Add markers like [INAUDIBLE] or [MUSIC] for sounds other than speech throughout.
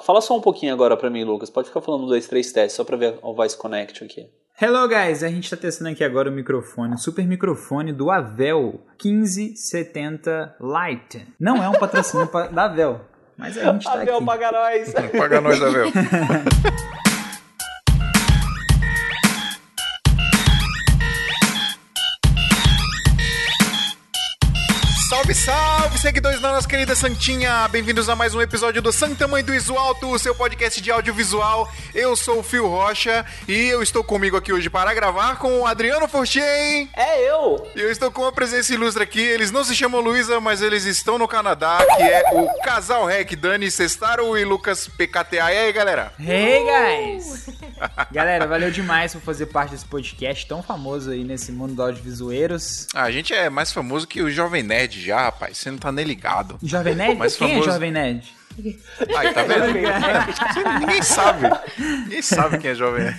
Fala só um pouquinho agora pra mim, Lucas. Pode ficar falando dois, três testes, só pra ver o voice connect aqui. Hello guys, a gente está testando aqui agora o microfone, o super microfone do Avel 1570 Lite. Não é um patrocínio [LAUGHS] da Avel, mas a gente tá Avel aqui. paga nós. paga nós, Avel. [LAUGHS] Salve, salve, seguidores da nossa querida Santinha! Bem-vindos a mais um episódio do Santa Mãe do Iso Alto, o seu podcast de audiovisual. Eu sou o Fio Rocha e eu estou comigo aqui hoje para gravar com o Adriano Forchen. É eu! E eu estou com uma presença ilustre aqui. Eles não se chamam Luísa, mas eles estão no Canadá, que é o casal Rec, Dani Cestaro e Lucas PKTA. E aí, galera? Hey guys! [LAUGHS] Galera, valeu demais por fazer parte desse podcast tão famoso aí nesse mundo do audiovisueiros. A gente é mais famoso que o Jovem Nerd já, rapaz. Você não tá nem ligado. Jovem Nerd? Mais Quem famoso. é Jovem Nerd? Aí, tá vendo? Ninguém sabe. Ninguém sabe quem é Jovem Nerd.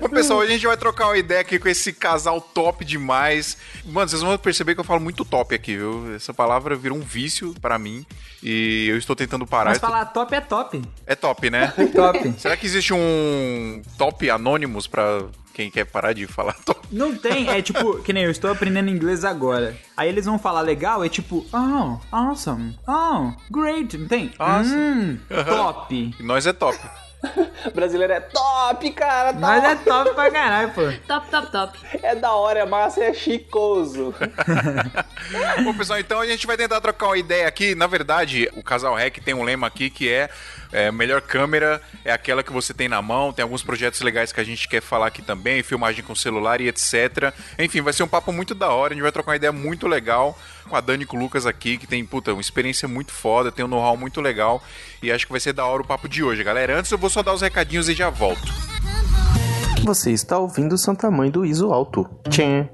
Bom, pessoal, hoje a gente vai trocar uma ideia aqui com esse casal top demais. Mano, vocês vão perceber que eu falo muito top aqui, viu? Essa palavra virou um vício pra mim e eu estou tentando parar. Mas falar top é top. É top, né? Top. Será que existe um top anônimos pra quem quer parar de falar [LAUGHS] top? Não tem, é tipo, que nem eu estou aprendendo inglês agora. Aí eles vão falar legal, é tipo, oh, awesome, oh, great, não tem? Awesome. Hum, top. Nós é top. [LAUGHS] Brasileiro é top, cara! Top. Mas é top pra caralho, pô. [LAUGHS] Top, top, top. É da hora, é massa, é chicoso. [LAUGHS] Bom, pessoal, então a gente vai tentar trocar uma ideia aqui. Na verdade, o Casal Rec tem um lema aqui que é, é melhor câmera é aquela que você tem na mão. Tem alguns projetos legais que a gente quer falar aqui também, filmagem com celular e etc. Enfim, vai ser um papo muito da hora. A gente vai trocar uma ideia muito legal com a Dani e com o Lucas aqui, que tem, puta, uma experiência muito foda, tem um know-how muito legal. E acho que vai ser da hora o papo de hoje, galera. Antes eu vou só dar os recadinhos e já volto. Você está ouvindo Santa Mãe do Iso Alto. Tchê.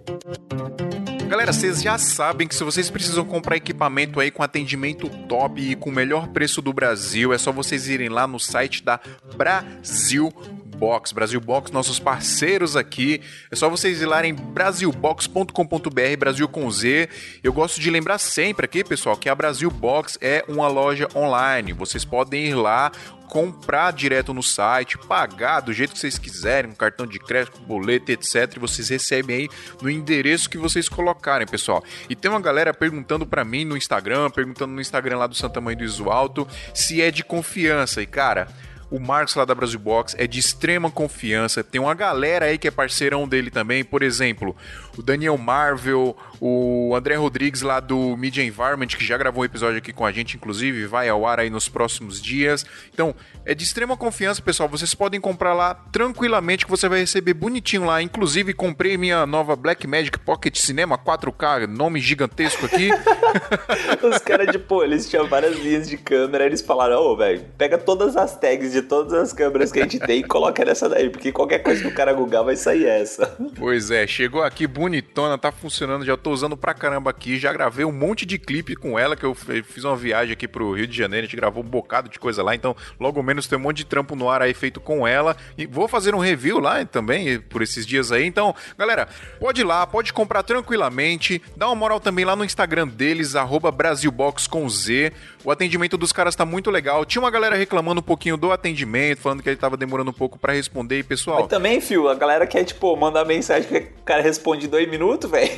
Galera, vocês já sabem que se vocês precisam comprar equipamento aí com atendimento top e com o melhor preço do Brasil, é só vocês irem lá no site da Brasil Box, Brasil Box, nossos parceiros aqui. É só vocês ir lá em brasilbox.com.br, Brasil com Z. Eu gosto de lembrar sempre aqui, pessoal, que a Brasil Box é uma loja online. Vocês podem ir lá, comprar direto no site, pagar do jeito que vocês quiserem, um cartão de crédito, boleto, etc. E vocês recebem aí no endereço que vocês colocarem, pessoal. E tem uma galera perguntando pra mim no Instagram, perguntando no Instagram lá do Santa Mãe do Iso Alto, se é de confiança. E cara, o Marcos lá da Brasil Box é de extrema confiança. Tem uma galera aí que é parceirão dele também, por exemplo, o Daniel Marvel, o André Rodrigues lá do Media Environment, que já gravou um episódio aqui com a gente, inclusive, vai ao ar aí nos próximos dias. Então, é de extrema confiança, pessoal. Vocês podem comprar lá tranquilamente, que você vai receber bonitinho lá. Inclusive, comprei minha nova Blackmagic Pocket Cinema 4K, nome gigantesco aqui. [LAUGHS] Os caras, tipo, eles tinham várias linhas de câmera, eles falaram, ô, velho, pega todas as tags de todas as câmeras que a gente tem e coloca nessa daí, porque qualquer coisa que o cara googar vai sair essa. Pois é, chegou aqui bonitona, tá funcionando, já tô usando pra caramba aqui, já gravei um monte de clipe com ela, que eu fiz uma viagem aqui pro Rio de Janeiro, a gente gravou um bocado de coisa lá, então logo menos tem um monte de trampo no ar aí feito com ela, e vou fazer um review lá também, por esses dias aí, então, galera, pode ir lá, pode comprar tranquilamente, dá uma moral também lá no Instagram deles, Brasilbox com Z, o atendimento dos caras tá muito legal, tinha uma galera reclamando um pouquinho do atendimento, falando que ele tava demorando um pouco pra responder, e pessoal... Mas também, fio, a galera quer, tipo, mandar mensagem que o cara responde dois minutos, velho. [LAUGHS]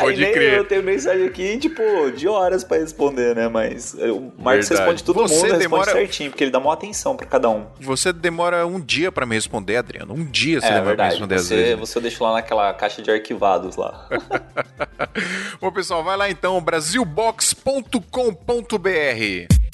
Pode Aí nem crer. eu tenho mensagem aqui, tipo, de horas pra responder, né? Mas o Marcos Verdade. responde todo Você mundo, responde demora- certinho, porque ele dá uma atenção pra cada um. Você demora um dia pra me responder, Adriano. Um dia você é demora pra me verdade. responder às Você, vezes. você deixa lá naquela caixa de arquivados lá. [LAUGHS] Bom, pessoal, vai lá então, brasilbox.com.br.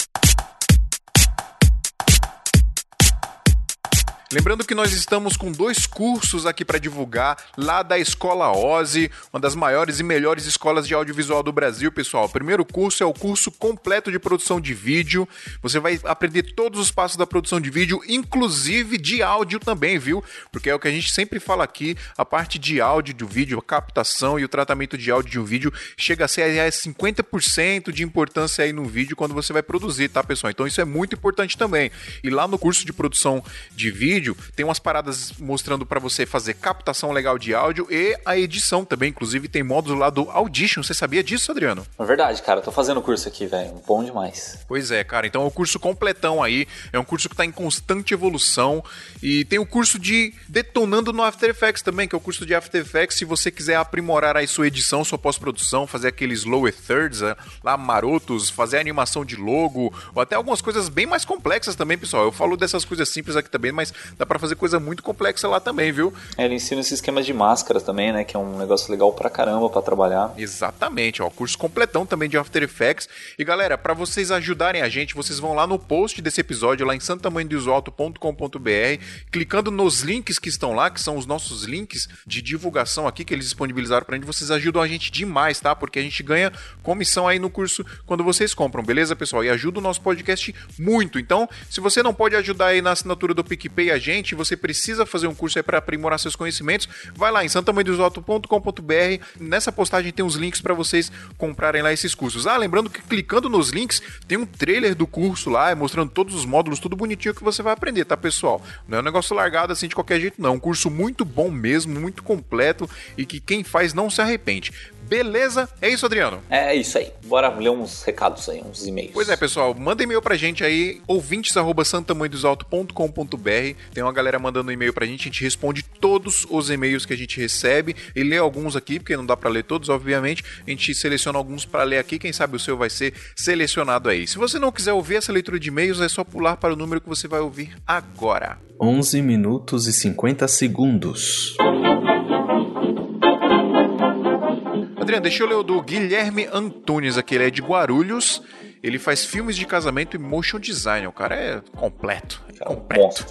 Lembrando que nós estamos com dois cursos aqui para divulgar lá da Escola Ozzy, uma das maiores e melhores escolas de audiovisual do Brasil, pessoal. O primeiro curso é o curso completo de produção de vídeo. Você vai aprender todos os passos da produção de vídeo, inclusive de áudio também, viu? Porque é o que a gente sempre fala aqui, a parte de áudio do vídeo, a captação e o tratamento de áudio de um vídeo chega a ser a 50% de importância aí no vídeo quando você vai produzir, tá, pessoal? Então isso é muito importante também. E lá no curso de produção de vídeo, vídeo, tem umas paradas mostrando para você fazer captação legal de áudio e a edição também. Inclusive, tem módulo lá do Audition. Você sabia disso, Adriano? É verdade, cara. Tô fazendo curso aqui, velho. Bom demais. Pois é, cara. Então é um curso completão aí. É um curso que tá em constante evolução. E tem o curso de Detonando no After Effects também, que é o curso de After Effects. Se você quiser aprimorar aí sua edição, sua pós-produção, fazer aqueles lower thirds eh, lá marotos, fazer animação de logo, ou até algumas coisas bem mais complexas também, pessoal. Eu falo dessas coisas simples aqui também, mas dá para fazer coisa muito complexa lá também, viu? É, ele ensina esse esquema de máscaras também, né? Que é um negócio legal pra caramba pra trabalhar. Exatamente, ó. Curso completão também de After Effects. E galera, para vocês ajudarem a gente, vocês vão lá no post desse episódio, lá em santamanhodosalto.com.br, clicando nos links que estão lá, que são os nossos links de divulgação aqui que eles disponibilizaram pra gente. Vocês ajudam a gente demais, tá? Porque a gente ganha comissão aí no curso quando vocês compram, beleza, pessoal? E ajuda o nosso podcast muito. Então, se você não pode ajudar aí na assinatura do PicPay a gente, você precisa fazer um curso aí para aprimorar seus conhecimentos, vai lá em santamanhodosalto.com.br. Nessa postagem tem os links para vocês comprarem lá esses cursos. Ah, lembrando que clicando nos links tem um trailer do curso lá, mostrando todos os módulos, tudo bonitinho que você vai aprender, tá, pessoal? Não é um negócio largado assim de qualquer jeito, não. É um curso muito bom mesmo, muito completo e que quem faz não se arrepende. Beleza? É isso, Adriano? É isso aí. Bora ler uns recados aí, uns e-mails. Pois é, pessoal, manda e-mail pra gente aí, ouvintes@santamanhodosalto.com.br. Tem uma galera mandando e-mail pra gente, a gente responde todos os e-mails que a gente recebe e lê alguns aqui, porque não dá pra ler todos, obviamente. A gente seleciona alguns pra ler aqui, quem sabe o seu vai ser selecionado aí. Se você não quiser ouvir essa leitura de e-mails, é só pular para o número que você vai ouvir agora. 11 minutos e 50 segundos. Adriano, deixa eu ler o do Guilherme Antunes aqui, ele é de Guarulhos. Ele faz filmes de casamento e motion design. O cara é completo. É completo.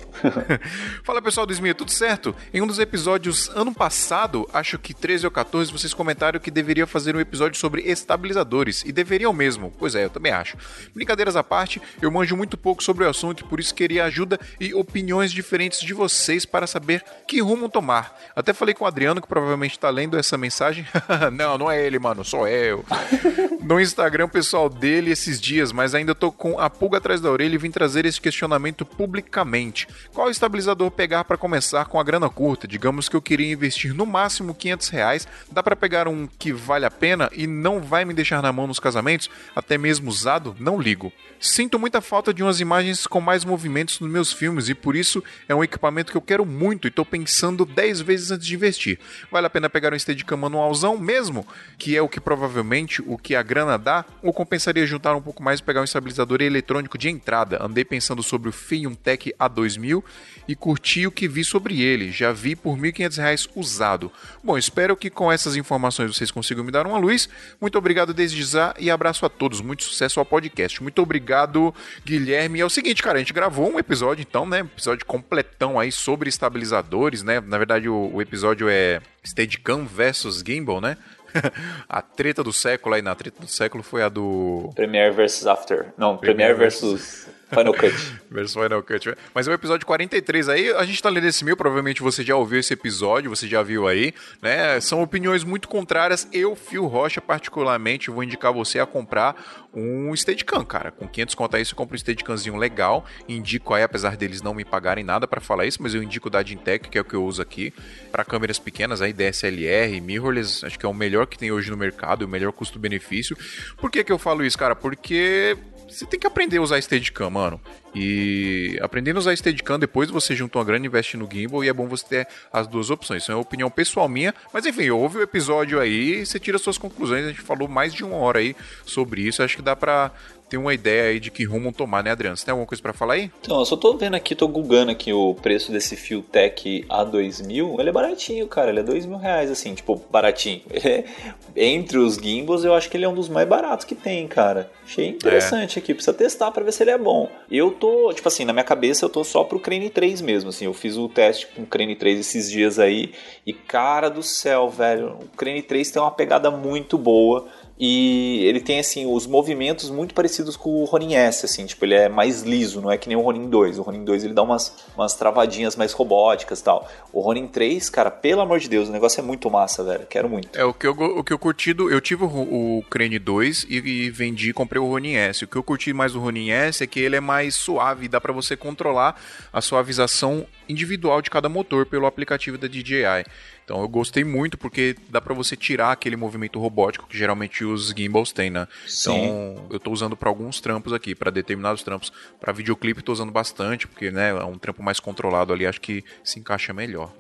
[LAUGHS] Fala pessoal do Smith, tudo certo? Em um dos episódios ano passado, acho que 13 ou 14, vocês comentaram que deveria fazer um episódio sobre estabilizadores. E deveriam mesmo. Pois é, eu também acho. Brincadeiras à parte, eu manjo muito pouco sobre o assunto e por isso queria ajuda e opiniões diferentes de vocês para saber que rumo tomar. Até falei com o Adriano, que provavelmente está lendo essa mensagem. [LAUGHS] não, não é ele, mano, sou eu. [LAUGHS] no Instagram pessoal dele esses dias, mas ainda tô com a pulga atrás da orelha e vim trazer esse questionamento publicamente. Qual estabilizador pegar para começar com a grana curta? Digamos que eu queria investir no máximo 500 reais. Dá para pegar um que vale a pena e não vai me deixar na mão nos casamentos? Até mesmo usado? Não ligo. Sinto muita falta de umas imagens com mais movimentos nos meus filmes e por isso é um equipamento que eu quero muito e tô pensando 10 vezes antes de investir. Vale a pena pegar um Steadicam manualzão mesmo, que é o que provavelmente o que a grana dá, ou compensaria juntar um mais e pegar um estabilizador eletrônico de entrada? Andei pensando sobre o Fiuntech A2000 e curti o que vi sobre ele. Já vi por R$ 1.500 usado. Bom, espero que com essas informações vocês consigam me dar uma luz. Muito obrigado desde já e abraço a todos. Muito sucesso ao podcast. Muito obrigado Guilherme. É o seguinte, cara, a gente gravou um episódio, então, né? Episódio completão aí sobre estabilizadores, né? Na verdade, o, o episódio é Steadicam versus Gimbal, né? [LAUGHS] a treta do século aí, na treta do século foi a do. Premiere versus After. Não, Premiere, Premiere versus. Final Cut. [LAUGHS] Versus Final Cut. Mas é o episódio 43 aí, a gente tá lendo esse mil, provavelmente você já ouviu esse episódio, você já viu aí, né? São opiniões muito contrárias. Eu, Fio Rocha, particularmente, vou indicar você a comprar um Steadicam, cara. Com 500 conto aí você compra um Steadicamzinho legal. Indico aí, apesar deles não me pagarem nada para falar isso, mas eu indico da Dintec, que é o que eu uso aqui, para câmeras pequenas aí, DSLR, mirrorless, acho que é o melhor que tem hoje no mercado, o melhor custo-benefício. Por que que eu falo isso, cara? Porque você tem que aprender a usar Steadicam, mano. E aprendendo a usar Steadicam, depois você junta uma grana e investe no gimbal e é bom você ter as duas opções. Isso é uma opinião pessoal minha, mas enfim, ouve o episódio aí e você tira suas conclusões. A gente falou mais de uma hora aí sobre isso. Acho que dá pra ter uma ideia aí de que rumo tomar, né, Adriano? Você tem alguma coisa para falar aí? Então, eu só tô vendo aqui, tô googando aqui o preço desse Fiotech A2000. Ele é baratinho, cara. Ele é dois mil reais, assim, tipo, baratinho. [LAUGHS] Entre os gimbals, eu acho que ele é um dos mais baratos que tem, cara. Achei interessante é. aqui. Precisa testar para ver se ele é bom. Eu tô, tipo assim, na minha cabeça eu tô só pro Crane 3 mesmo, assim. Eu fiz o teste com o Crane 3 esses dias aí. E, cara do céu, velho, o Crane 3 tem uma pegada muito boa E ele tem, assim, os movimentos muito parecidos com o Ronin S, assim, tipo, ele é mais liso, não é que nem o Ronin 2. O Ronin 2 ele dá umas, umas travadinhas mais robóticas e tal. O Ronin 3, cara, pelo amor de Deus, o negócio é muito massa, velho. Quero muito. É, o que eu, o que eu curti, do, eu tive o, o Crane 2 e, e vendi comprei o Ronin S. O que eu curti mais do Ronin S é que ele é mais suave, dá para você controlar a suavização individual de cada motor pelo aplicativo da DJI. Então eu gostei muito porque dá para você tirar aquele movimento robótico que geralmente os gimbals têm, né? Sim. Então eu tô usando para alguns trampos aqui, para determinados trampos, para videoclipe tô usando bastante, porque né, é um trampo mais controlado ali, acho que se encaixa melhor.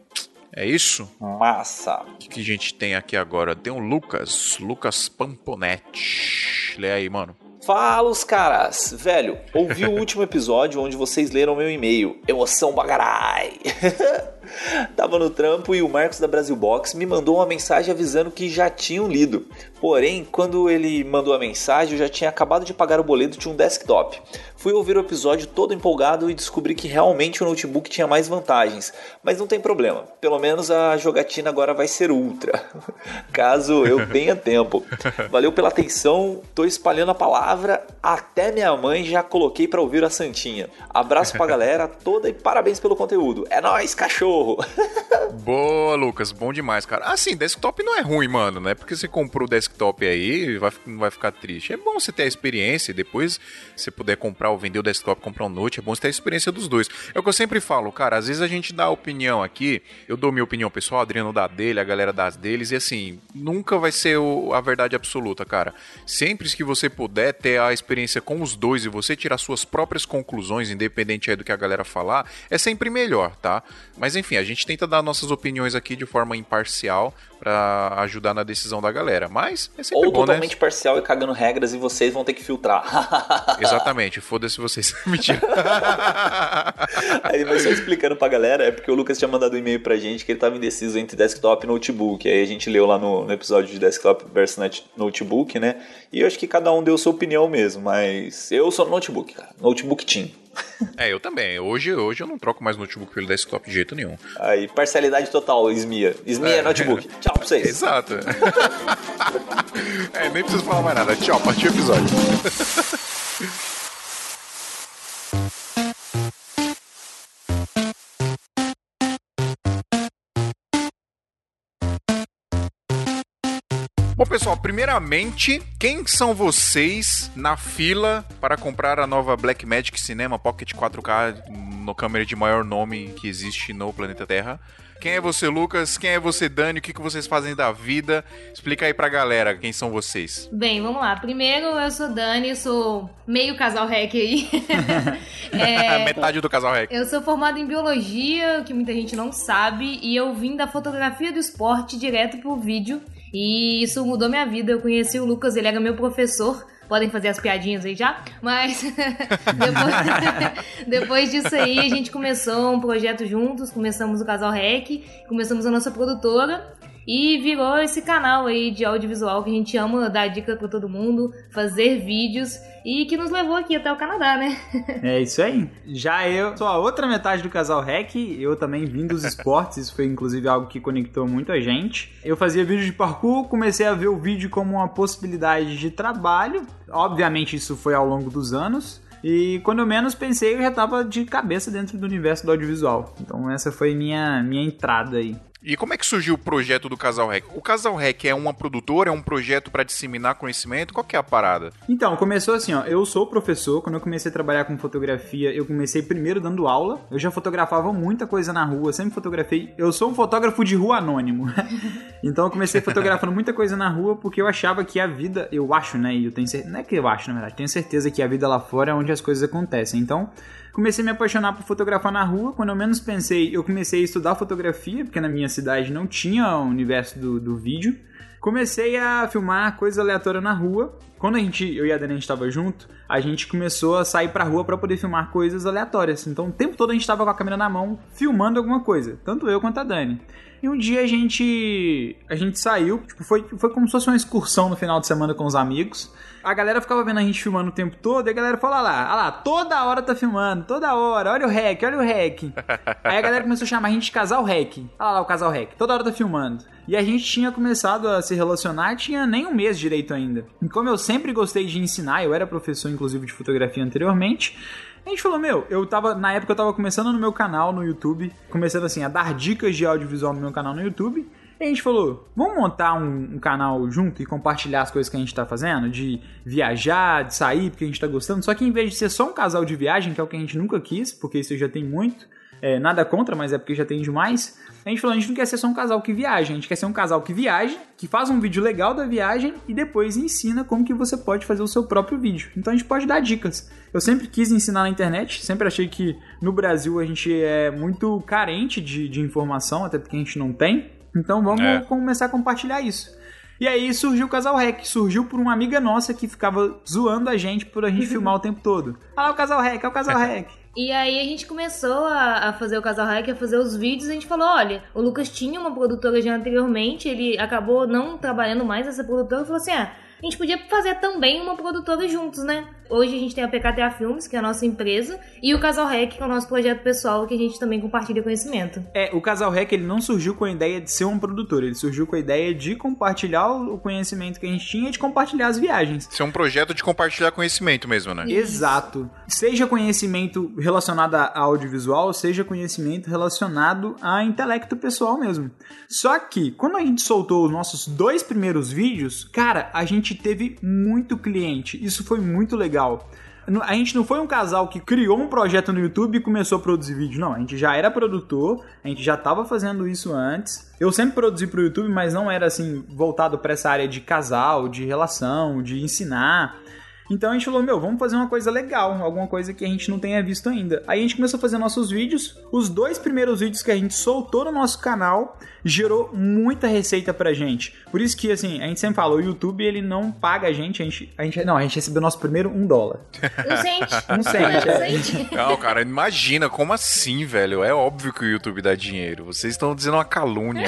É isso? Massa. O que, que a gente tem aqui agora? Tem o Lucas, Lucas Pamponetti. Lê aí, mano. Fala os caras! Velho, ouvi o último episódio onde vocês leram meu e-mail. Emoção bagarai! [LAUGHS] [LAUGHS] Tava no trampo e o Marcos da Brasil Box me mandou uma mensagem avisando que já tinham lido. Porém, quando ele mandou a mensagem, eu já tinha acabado de pagar o boleto de um desktop. Fui ouvir o episódio todo empolgado e descobri que realmente o notebook tinha mais vantagens. Mas não tem problema, pelo menos a jogatina agora vai ser ultra. [LAUGHS] Caso eu tenha tempo. Valeu pela atenção, tô espalhando a palavra, até minha mãe já coloquei para ouvir a Santinha. Abraço pra galera toda e parabéns pelo conteúdo. É nóis, cachorro! [LAUGHS] Boa, Lucas, bom demais, cara. Assim, desktop não é ruim, mano, né? Porque você comprou o desktop aí, vai, não vai ficar triste. É bom você ter a experiência e depois você puder comprar ou vender o desktop, comprar um note, é bom você ter a experiência dos dois. É o que eu sempre falo, cara, às vezes a gente dá opinião aqui, eu dou minha opinião pessoal, o Adriano dá dele, a galera dá deles, e assim, nunca vai ser o, a verdade absoluta, cara. Sempre que você puder ter a experiência com os dois e você tirar suas próprias conclusões, independente aí do que a galera falar, é sempre melhor, tá? Mas enfim, a gente tenta dar nossas opiniões aqui de forma imparcial para ajudar na decisão da galera. Mas é sempre Ou bom, totalmente né? parcial e cagando regras e vocês vão ter que filtrar. [LAUGHS] Exatamente, foda-se vocês. [LAUGHS] Mentira. [LAUGHS] Aí, mas só explicando pra galera, é porque o Lucas tinha mandado um e-mail pra gente que ele tava indeciso entre desktop e notebook. Aí a gente leu lá no, no episódio de desktop versus notebook, né? E eu acho que cada um deu sua opinião mesmo, mas eu sou notebook, cara. Notebook team. é, eu também. Hoje, hoje eu não troco mais notebook pelo desktop de jeito nenhum. Aí, parcialidade total, Esmia. Esmia é, É. notebook. Tchau pra vocês. Exato. [LAUGHS] é, nem preciso falar mais nada. Tchau, partiu o episódio. [LAUGHS] Bom, pessoal, primeiramente, quem são vocês na fila para comprar a nova Blackmagic Cinema Pocket 4K no câmera de maior nome que existe no planeta Terra? Quem é você, Lucas? Quem é você, Dani? O que, que vocês fazem da vida? Explica aí pra galera quem são vocês. Bem, vamos lá. Primeiro, eu sou Dani, sou meio casal hack aí. [LAUGHS] É, Metade do casal rec. eu sou formada em biologia, que muita gente não sabe, e eu vim da fotografia do esporte direto pro vídeo. E isso mudou minha vida. Eu conheci o Lucas, ele era meu professor. Podem fazer as piadinhas aí já, mas [LAUGHS] depois, [LAUGHS] depois disso aí a gente começou um projeto juntos, começamos o Casal Rec, começamos a nossa produtora e virou esse canal aí de audiovisual que a gente ama dar dica pra todo mundo, fazer vídeos e que nos levou aqui até o Canadá, né? [LAUGHS] É isso aí. Já eu sou a outra metade do casal REC, eu também vim dos esportes, isso foi inclusive algo que conectou muito a gente. Eu fazia vídeo de parkour, comecei a ver o vídeo como uma possibilidade de trabalho. Obviamente isso foi ao longo dos anos. E quando eu menos pensei, eu já tava de cabeça dentro do universo do audiovisual. Então essa foi minha minha entrada aí. E como é que surgiu o projeto do Casal Rec? O Casal Rec é uma produtora, é um projeto pra disseminar conhecimento? Qual que é a parada? Então, começou assim, ó. Eu sou professor. Quando eu comecei a trabalhar com fotografia, eu comecei primeiro dando aula. Eu já fotografava muita coisa na rua, sempre fotografei. Eu sou um fotógrafo de rua anônimo. [LAUGHS] então eu comecei fotografando muita coisa na rua porque eu achava que a vida, eu acho, né? E eu tenho certeza, não é que eu acho, na verdade, tenho certeza que a vida lá fora é onde as coisas acontecem. Então, comecei a me apaixonar por fotografar na rua. Quando eu menos pensei, eu comecei a estudar fotografia, porque na minha cidade não tinha o universo do, do vídeo. Comecei a filmar coisa aleatória na rua. Quando a gente, eu e a Dani, a gente tava junto, a gente começou a sair pra rua pra poder filmar coisas aleatórias. Então, o tempo todo a gente tava com a câmera na mão, filmando alguma coisa. Tanto eu quanto a Dani. E um dia a gente a gente saiu, tipo, foi, foi como se fosse uma excursão no final de semana com os amigos. A galera ficava vendo a gente filmando o tempo todo, e a galera falou, "Ah lá, ah lá, toda hora tá filmando, toda hora, olha o rec, olha o rec. [LAUGHS] Aí a galera começou a chamar a gente de casal rec. Olha lá o casal rec, toda hora tá filmando. E a gente tinha começado a se se relacionar tinha nem um mês direito ainda. E como eu sempre gostei de ensinar, eu era professor inclusive de fotografia anteriormente, a gente falou, meu, eu tava, na época eu tava começando no meu canal no YouTube, começando assim a dar dicas de audiovisual no meu canal no YouTube. E a gente falou, vamos montar um, um, canal junto e compartilhar as coisas que a gente tá fazendo, de viajar, de sair, porque a gente tá gostando. Só que em vez de ser só um casal de viagem, que é o que a gente nunca quis, porque isso já tem muito, é, nada contra, mas é porque já tem demais. A gente falou, a gente não quer ser só um casal que viaja, a gente quer ser um casal que viaja, que faz um vídeo legal da viagem e depois ensina como que você pode fazer o seu próprio vídeo. Então a gente pode dar dicas. Eu sempre quis ensinar na internet, sempre achei que no Brasil a gente é muito carente de, de informação, até porque a gente não tem. Então vamos é. começar a compartilhar isso. E aí surgiu o Casal Rec, surgiu por uma amiga nossa que ficava zoando a gente por a gente [LAUGHS] filmar o tempo todo. Ah, o Casal Rec, é o Casal [LAUGHS] Rec. E aí a gente começou a, a, fazer o Casal Hack, a fazer os vídeos, a gente falou, olha, o Lucas tinha uma produtora já anteriormente, ele acabou não trabalhando mais nessa produtora, falou assim, ah, a gente podia fazer também uma produtora juntos, né? Hoje a gente tem a PKTA Filmes, que é a nossa empresa, e o Casal Rec, que é o nosso projeto pessoal, que a gente também compartilha conhecimento. É, o Casal Rec, ele não surgiu com a ideia de ser um produtor, ele surgiu com a ideia de compartilhar o conhecimento que a gente tinha e de compartilhar as viagens. Ser um projeto de compartilhar conhecimento mesmo, né? Exato. Seja conhecimento relacionado a audiovisual, seja conhecimento relacionado a intelecto pessoal mesmo. Só que, quando a gente soltou os nossos dois primeiros vídeos, cara, a gente teve muito cliente. Isso foi muito legal legal. A gente não foi um casal que criou um projeto no YouTube e começou a produzir vídeo. Não, a gente já era produtor, a gente já estava fazendo isso antes. Eu sempre produzi para o YouTube, mas não era assim voltado para essa área de casal, de relação, de ensinar. Então a gente falou, meu, vamos fazer uma coisa legal, alguma coisa que a gente não tenha visto ainda. Aí a gente começou a fazer nossos vídeos. Os dois primeiros vídeos que a gente soltou no nosso canal gerou muita receita pra gente. Por isso que, assim, a gente sempre fala, o YouTube ele não paga a gente, a gente, a gente não, a gente recebeu nosso primeiro um dólar. [LAUGHS] Um cente. Um cente. É. Não, cara, imagina, como assim, velho? É óbvio que o YouTube dá dinheiro. Vocês estão dizendo uma calúnia.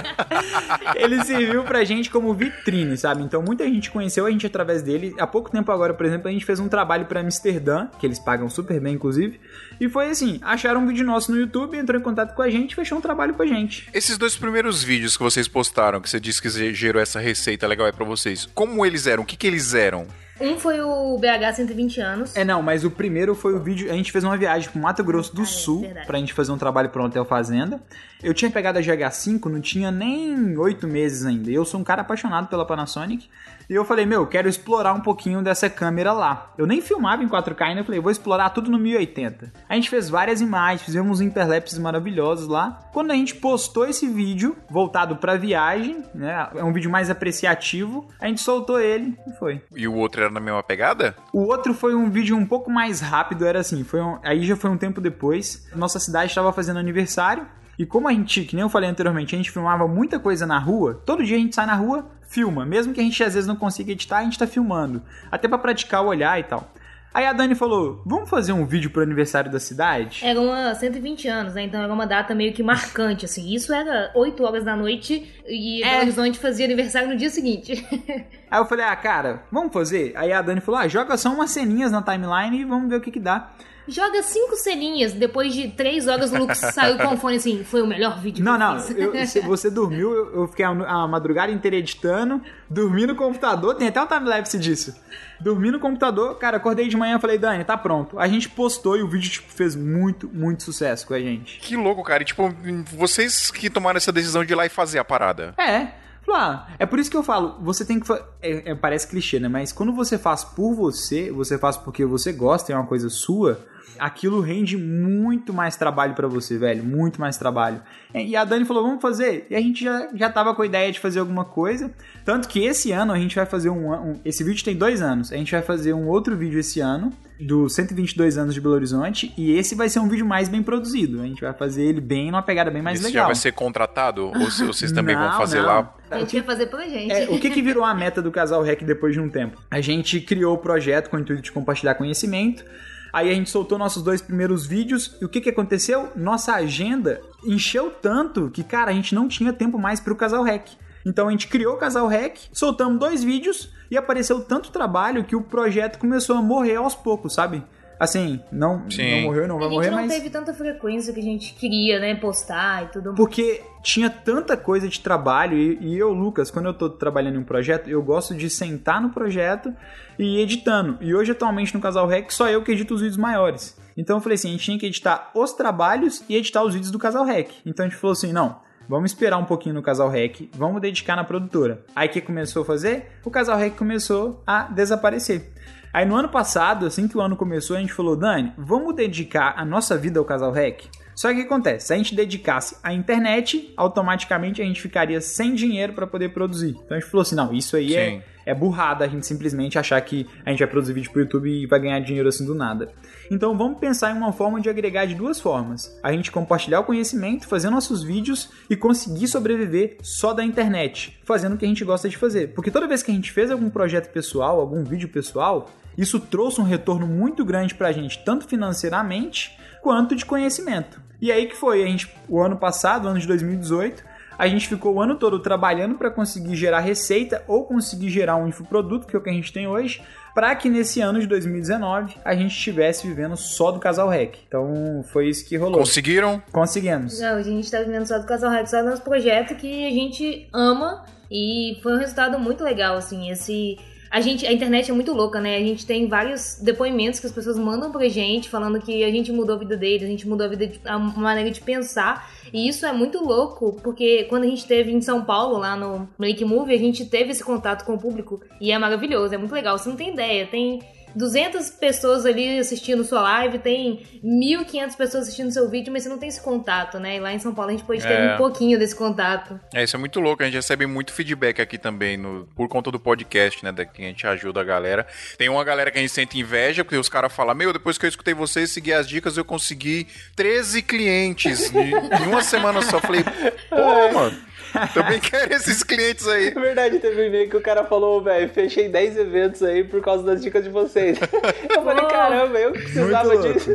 [LAUGHS] ele serviu pra gente como vitrine, sabe? Então muita gente conheceu a gente através dele. Há pouco tempo agora, por exemplo, a gente fez um trabalho para Amsterdã, que eles pagam super bem, inclusive. E foi assim, acharam um vídeo nosso no YouTube, entrou em contato com a gente, fechou um trabalho com a gente. Esses dois primeiros vídeos que vocês postaram, que você disse que gerou essa receita legal aí pra vocês, como eles eram? O que, que eles eram? Um foi o BH 120 anos. É, não, mas o primeiro foi o vídeo. A gente fez uma viagem pro Mato Grosso do ah, é Sul é pra gente fazer um trabalho pro Hotel Fazenda. Eu tinha pegado a GH5, não tinha nem oito meses ainda. Eu sou um cara apaixonado pela Panasonic. E eu falei, meu, quero explorar um pouquinho dessa câmera lá. Eu nem filmava em 4K ainda, eu falei, vou explorar tudo no 1080. A gente fez várias imagens, fizemos interlapses maravilhosos lá. Quando a gente postou esse vídeo, voltado pra viagem, né, é um vídeo mais apreciativo, a gente soltou ele e foi. E o outro era na mesma pegada? O outro foi um vídeo um pouco mais rápido, era assim, foi um, aí já foi um tempo depois. Nossa cidade estava fazendo aniversário, e como a gente, que nem eu falei anteriormente, a gente filmava muita coisa na rua, todo dia a gente sai na rua, filma. Mesmo que a gente às vezes não consiga editar, a gente tá filmando. Até para praticar o olhar e tal. Aí a Dani falou: vamos fazer um vídeo pro aniversário da cidade? Era uma 120 anos, né? Então era uma data meio que marcante, assim. Isso era 8 horas da noite e é. Belo Horizonte fazia aniversário no dia seguinte. [LAUGHS] Aí eu falei: ah, cara, vamos fazer? Aí a Dani falou: ah, joga só umas ceninhas na timeline e vamos ver o que que dá. Joga cinco ceninhas, depois de três horas o Lucas saiu com o [LAUGHS] fone assim, foi o melhor vídeo Não, não, eu, se você dormiu, eu fiquei a, a, madrugada inteira editando, dormi no computador, tem até um timelapse disso. Dormi no computador, cara, acordei de manhã e falei, Dani, tá pronto. A gente postou e o vídeo, tipo, fez muito, muito sucesso com a gente. Que louco, cara. E, tipo, vocês que tomaram essa decisão de ir lá e fazer a parada. É. Ah, é por isso que eu falo, você tem que. É, é, parece clichê, né? Mas quando você faz por você, você faz porque você gosta, é uma coisa sua aquilo rende muito mais trabalho para você, velho. Muito mais trabalho. E a Dani falou, vamos fazer. E a gente já, já tava com a ideia de fazer alguma coisa. Tanto que esse ano a gente vai fazer um, um Esse vídeo tem dois anos. A gente vai fazer um outro vídeo esse ano, do 122 anos de Belo Horizonte. E esse vai ser um vídeo mais bem produzido. A gente vai fazer ele bem, numa pegada bem mais esse legal. já vai ser contratado? Ou vocês também não, vão fazer não. lá? A gente vai fazer pra gente. É, o que, que virou a meta do Casal Rec depois de um tempo? A gente criou o projeto com o intuito de compartilhar conhecimento. Aí a gente soltou nossos dois primeiros vídeos e o que que aconteceu? Nossa agenda encheu tanto que, cara, a gente não tinha tempo mais para o Casal Rec. Então a gente criou o Casal Rec, soltamos dois vídeos e apareceu tanto trabalho que o projeto começou a morrer aos poucos, sabe? Assim, não, Sim. não morreu, não A vai gente morrer, não mas. teve tanta frequência que a gente queria, né, postar e tudo mais. Porque tinha tanta coisa de trabalho e, e eu, Lucas, quando eu tô trabalhando em um projeto, eu gosto de sentar no projeto e ir editando. E hoje, atualmente, no Casal Rec, só eu que edito os vídeos maiores. Então eu falei assim, a gente tinha que editar os trabalhos e editar os vídeos do Casal Rec. Então a gente falou assim, não, vamos esperar um pouquinho no Casal Rec, vamos dedicar na produtora. Aí o que começou a fazer? O Casal Rec começou a desaparecer. Aí no ano passado, assim que o ano começou, a gente falou, Dani, vamos dedicar a nossa vida ao Casal Rec? Só que o que acontece? Se a gente dedicasse à internet, automaticamente a gente ficaria sem dinheiro para poder produzir. Então a gente falou assim: não, isso aí é, é burrada a gente simplesmente achar que a gente vai produzir vídeo pro YouTube e vai ganhar dinheiro assim do nada. Então vamos pensar em uma forma de agregar de duas formas: a gente compartilhar o conhecimento, fazer nossos vídeos e conseguir sobreviver só da internet, fazendo o que a gente gosta de fazer. Porque toda vez que a gente fez algum projeto pessoal, algum vídeo pessoal, isso trouxe um retorno muito grande pra gente, tanto financeiramente quanto de conhecimento. E aí que foi, a gente, o ano passado, o ano de 2018, a gente ficou o ano todo trabalhando para conseguir gerar receita ou conseguir gerar um infoproduto, que é o que a gente tem hoje, para que nesse ano de 2019 a gente estivesse vivendo só do Casal Rec. Então foi isso que rolou. Conseguiram? Conseguimos. Não, a gente tá vivendo só do Casal Rex, só do nosso projeto que a gente ama e foi um resultado muito legal, assim, esse... A gente, a internet é muito louca, né? A gente tem vários depoimentos que as pessoas mandam pra gente falando que a gente mudou a vida deles, a gente mudou a vida de, a maneira de pensar. E isso é muito louco, porque quando a gente esteve em São Paulo, lá no Make Movie, a gente teve esse contato com o público e é maravilhoso, é muito legal. Você não tem ideia, tem 200 pessoas ali assistindo sua live, tem 1.500 pessoas assistindo seu vídeo, mas você não tem esse contato, né? E lá em São Paulo a gente pode ter É. um pouquinho desse contato. É, isso é muito louco. A gente recebe muito feedback aqui também no, por conta do podcast, né? Da que a gente ajuda a galera. Tem uma galera que a gente sente inveja, porque os caras falam: Meu, depois que eu escutei vocês, segui as dicas, eu consegui 13 clientes em, em uma semana só. Eu Falei, pô, [LAUGHS] mano, também quero esses clientes aí. [LAUGHS] É verdade, teve um e-mail que o cara falou, velho, fechei 10 eventos aí por causa das dicas de vocês. [LAUGHS] Eu falei, Pô. caramba, eu que precisava Muito disso.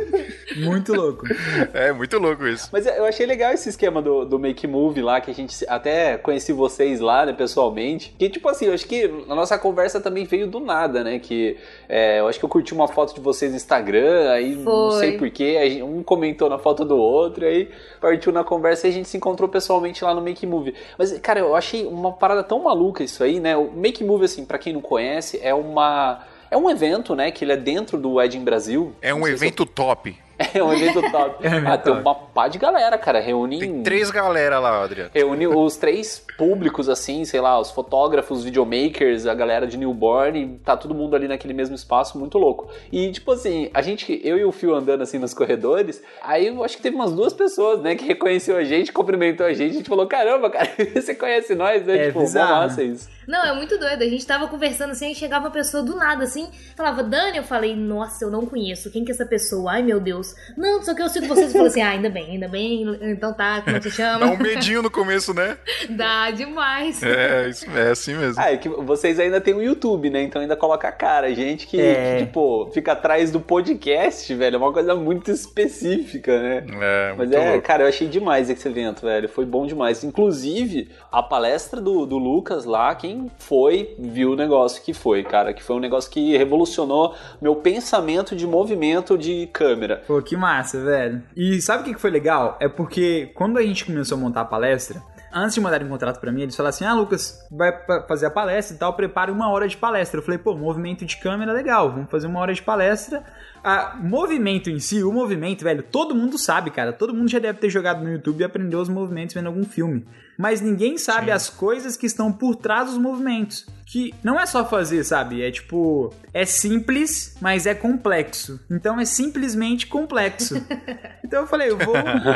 [LAUGHS] Muito louco. É muito louco isso. Mas eu achei legal esse esquema do, do Make Move lá, que a gente até conheci vocês lá, né, pessoalmente. Que, tipo assim, eu acho que a nossa conversa também veio do nada, né? Que é, eu acho que eu curti uma foto de vocês no Instagram, aí não Foi. sei porquê, um comentou na foto do outro, aí partiu na conversa e a gente se encontrou pessoalmente lá no Make Move. Mas, cara, eu achei uma parada tão maluca isso aí, né? O Make Move, assim, pra quem não conhece, é uma. É um evento, né? Que ele é dentro do Edin Brasil. É um evento top. [LAUGHS] É um evento [LAUGHS] top. É um ah, tem uma pá de galera, cara. Reúne. Tem três galera lá, Adriano. Reúne os três públicos, assim, sei lá, os fotógrafos, videomakers, a galera de newborn, tá todo mundo ali naquele mesmo espaço, muito louco. E, tipo assim, a gente, eu e o Fio andando assim nos corredores, aí eu acho que teve umas duas pessoas, né, que reconheceu a gente, cumprimentou a gente, a gente falou, caramba, cara, [LAUGHS] você conhece nós, né? É tipo, massa isso. Não, é muito doido. A gente tava conversando assim, aí chegava uma pessoa do nada, assim, falava, Dani, eu falei, nossa, eu não conheço. Quem que é essa pessoa? Ai, meu Deus. Não, só que eu sigo vocês e falei assim, ah, ainda bem, ainda bem. Então tá, como é que você Dá chama? um medinho no começo, né? [LAUGHS] Dá demais. É, isso, é assim mesmo. Ah, é que vocês ainda têm o YouTube, né? Então ainda coloca a cara. Gente que, É. que, tipo, fica atrás do podcast, velho. É uma coisa muito específica, né? É, Mas muito é, louco. cara, eu achei demais esse evento, velho. Foi bom demais. Inclusive, a palestra do, do Lucas lá, quem foi, viu o negócio que foi, cara. Que foi um negócio que revolucionou meu pensamento de movimento de câmera. Pô, que massa, velho. E sabe o que foi legal? É porque quando a gente começou a montar a palestra, antes de mandarem um contrato pra mim, eles falaram assim: ah, Lucas, vai fazer a palestra e tal, prepare uma hora de palestra. Eu falei, pô, movimento de câmera legal, vamos fazer uma hora de palestra. A movimento em si, o movimento, velho, todo mundo sabe, cara. Todo mundo já deve ter jogado no YouTube e aprendeu os movimentos vendo algum filme. Mas ninguém sabe as coisas que estão por trás dos movimentos. Que não é só fazer, sabe? É tipo. É simples, mas é complexo. Então é simplesmente complexo. [LAUGHS] Então eu falei, eu vou,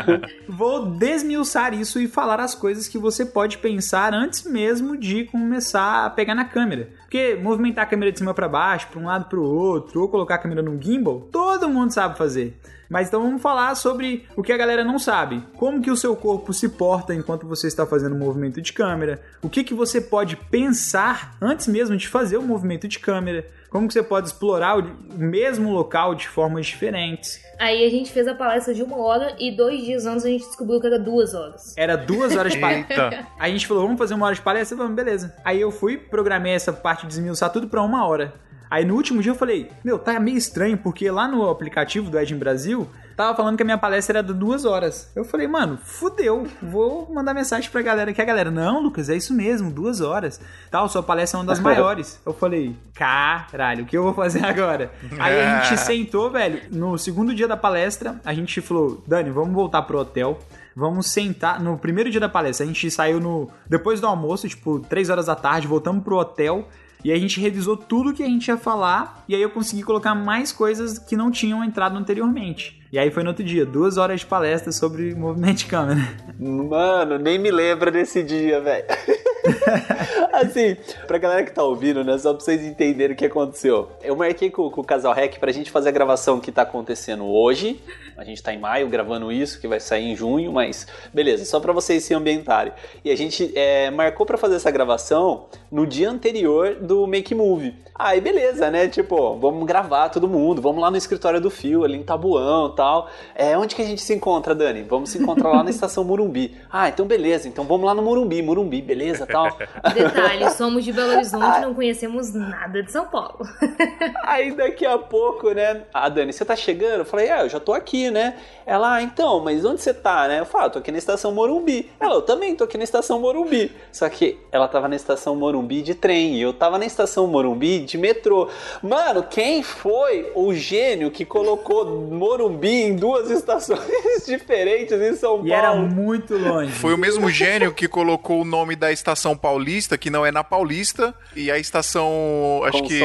[LAUGHS] vou desmiuçar isso e falar as coisas que você pode pensar antes mesmo de começar a pegar na câmera. Porque movimentar a câmera de cima para baixo, para um lado para o outro, ou colocar a câmera num gimbal, todo mundo sabe fazer. Mas então vamos falar sobre o que a galera não sabe. Como que o seu corpo se porta enquanto você está fazendo o movimento de câmera. O que, que você pode pensar antes mesmo de fazer o movimento de câmera. Como que você pode explorar o mesmo local de formas diferentes. Aí a gente fez a palestra de uma hora e dois dias antes a gente descobriu que era duas horas. Era duas horas de palestra. Aí a gente falou, vamos fazer uma hora de palestra? Vamos, beleza. Aí eu fui, programei essa parte de desmiuçar tudo pra uma hora. Aí no último dia eu falei, meu, tá meio estranho, porque lá no aplicativo do Edge Brasil, tava falando que a minha palestra era de duas horas. Eu falei, mano, fudeu, vou mandar mensagem pra galera que a galera, não, Lucas, é isso mesmo, duas horas. Tal, sua palestra é uma das [LAUGHS] maiores. Eu falei, caralho, o que eu vou fazer agora? Aí a gente [LAUGHS] sentou, velho, no segundo dia da palestra, a gente falou, Dani, vamos voltar pro hotel. Vamos sentar. No primeiro dia da palestra, a gente saiu no. Depois do almoço, tipo, três horas da tarde, voltamos pro hotel. E a gente revisou tudo que a gente ia falar. E aí eu consegui colocar mais coisas que não tinham entrado anteriormente. E aí foi no outro dia, duas horas de palestra sobre movimento de câmera. Mano, nem me lembra desse dia, velho. [LAUGHS] [LAUGHS] assim, pra galera que tá ouvindo, né? Só pra vocês entenderem o que aconteceu. Eu marquei com, com o Casal Rec pra gente fazer a gravação que tá acontecendo hoje. A gente tá em maio gravando isso, que vai sair em junho, mas beleza, só pra vocês se ambientarem. E a gente é, marcou pra fazer essa gravação no dia anterior do Make Move. Aí beleza, né? Tipo, vamos gravar todo mundo, vamos lá no escritório do Fio, ali em Tabuão tal. É, onde que a gente se encontra, Dani? Vamos se encontrar lá na estação Morumbi. Ah, então beleza, então vamos lá no Morumbi, Morumbi, beleza, tal. [LAUGHS] Detalhe, somos de Belo Horizonte, não conhecemos nada de São Paulo. [LAUGHS] Aí daqui a pouco, né? A Dani, você tá chegando? Eu falei, é, eu já tô aqui, né? Ela, ah, então, mas onde você tá, né? Eu falo, ah, tô aqui na estação Morumbi. Ela, eu também tô aqui na estação Morumbi. Só que ela tava na estação Morumbi de trem e eu tava na estação Morumbi de metrô. Mano, quem foi o gênio que colocou Morumbi em duas estações [LAUGHS] diferentes em São Paulo? E era muito longe. Foi o mesmo gênio que colocou o nome da estação Paulista, que não é na Paulista, e a estação, acho que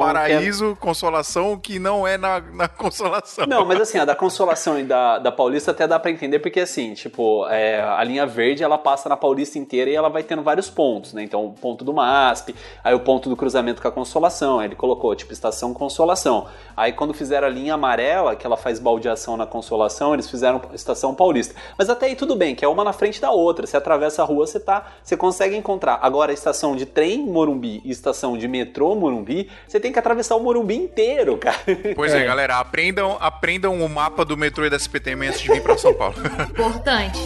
Paraíso, que é... Consolação, que não é na, na [LAUGHS] Consolação. Não, mas assim, a da Consolação e da, da Paulista até dá para entender, porque assim, tipo, é, a linha verde ela passa na Paulista inteira e ela vai tendo vários pontos, né? Então, o ponto do MASP, aí o ponto do cruzamento com a Consolação, aí ele colocou, tipo, estação Consolação. Aí quando fizeram a linha amarela, que ela faz baldeação na Consolação, eles fizeram estação Paulista. Mas até aí tudo bem, que é uma na frente da outra. Você atravessa a rua, você tá, você consegue encontrar. Agora a estação de trem Morumbi e estação de metrô Morumbi, você tem que atravessar o Morumbi inteiro, cara. Pois é, é galera, aprendam, aprendam o mapa do metrô e da SPTM antes de vir para São Paulo. [LAUGHS] [LAUGHS] Importante.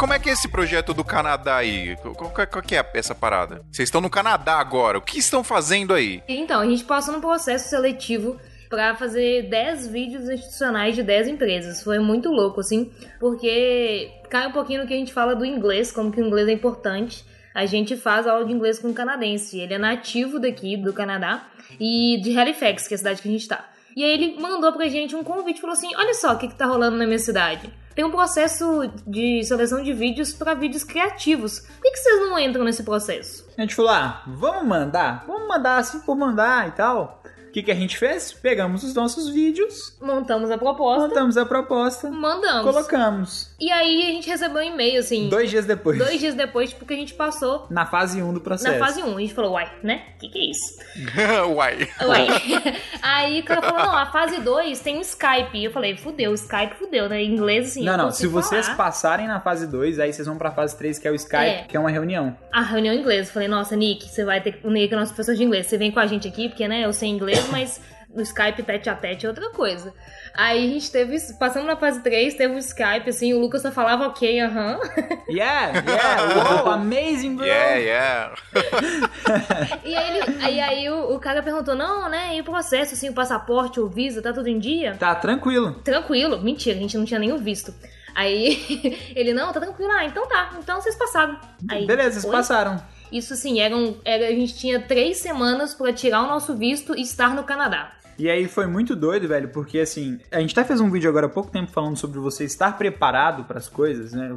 como é que é esse projeto do Canadá aí? Qual, qual, qual que é essa parada? Vocês estão no Canadá agora, o que estão fazendo aí? Então, a gente passou num processo seletivo para fazer 10 vídeos institucionais de 10 empresas. Foi muito louco, assim, porque cai um pouquinho no que a gente fala do inglês, como que o inglês é importante. A gente faz aula de inglês com um canadense. Ele é nativo daqui, do Canadá, e de Halifax, que é a cidade que a gente tá. E aí ele mandou pra gente um convite, falou assim, olha só o que, que tá rolando na minha cidade. Tem um processo de seleção de vídeos para vídeos criativos. Por que, que vocês não entram nesse processo? A gente falou, ah, vamos mandar? Vamos mandar assim por mandar e tal. O que, que a gente fez? Pegamos os nossos vídeos, montamos a proposta, montamos a proposta, mandamos, colocamos. E aí a gente recebeu um e-mail assim. Dois dias depois. Dois dias depois, porque a gente passou. Na fase 1 um do processo. Na fase 1. Um, a gente falou, uai, né? O que, que é isso? [LAUGHS] uai. Uai. [LAUGHS] aí o cara falou, não, a fase 2 tem o Skype. Eu falei, fudeu, Skype fudeu, né? Em inglês, assim. Não, não. Se vocês passarem na fase 2, aí vocês vão pra fase 3, que é o Skype, é. que é uma reunião. A reunião em inglês. Eu falei, nossa, Nick, você vai ter que unir com o nosso professor de inglês. Você vem com a gente aqui, porque, né, eu sei inglês, mas no Skype tete a tete é outra coisa. Aí a gente teve, passamos na fase 3, teve o Skype, assim, o Lucas só falava ok, aham. Uh [LAUGHS] -huh. Yeah, yeah, wow, amazing, bro. Yeah, yeah. [LAUGHS] e aí, ele, aí, aí o, o, cara perguntou, não, né, e o processo, assim, o passaporte, o visa, tá tudo em dia? Tá, tranquilo. Tranquilo, mentira, a gente não tinha nem o visto. Aí [LAUGHS] ele, não, tá tranquilo, ah, então tá, então vocês passaram. Aí, Beleza, vocês passaram. Isso assim, eram, era, a gente tinha três semanas para tirar o nosso visto e estar no Canadá. E aí foi muito doido, velho, porque assim, a gente até fez um vídeo agora há pouco tempo falando sobre você estar preparado para as coisas, né?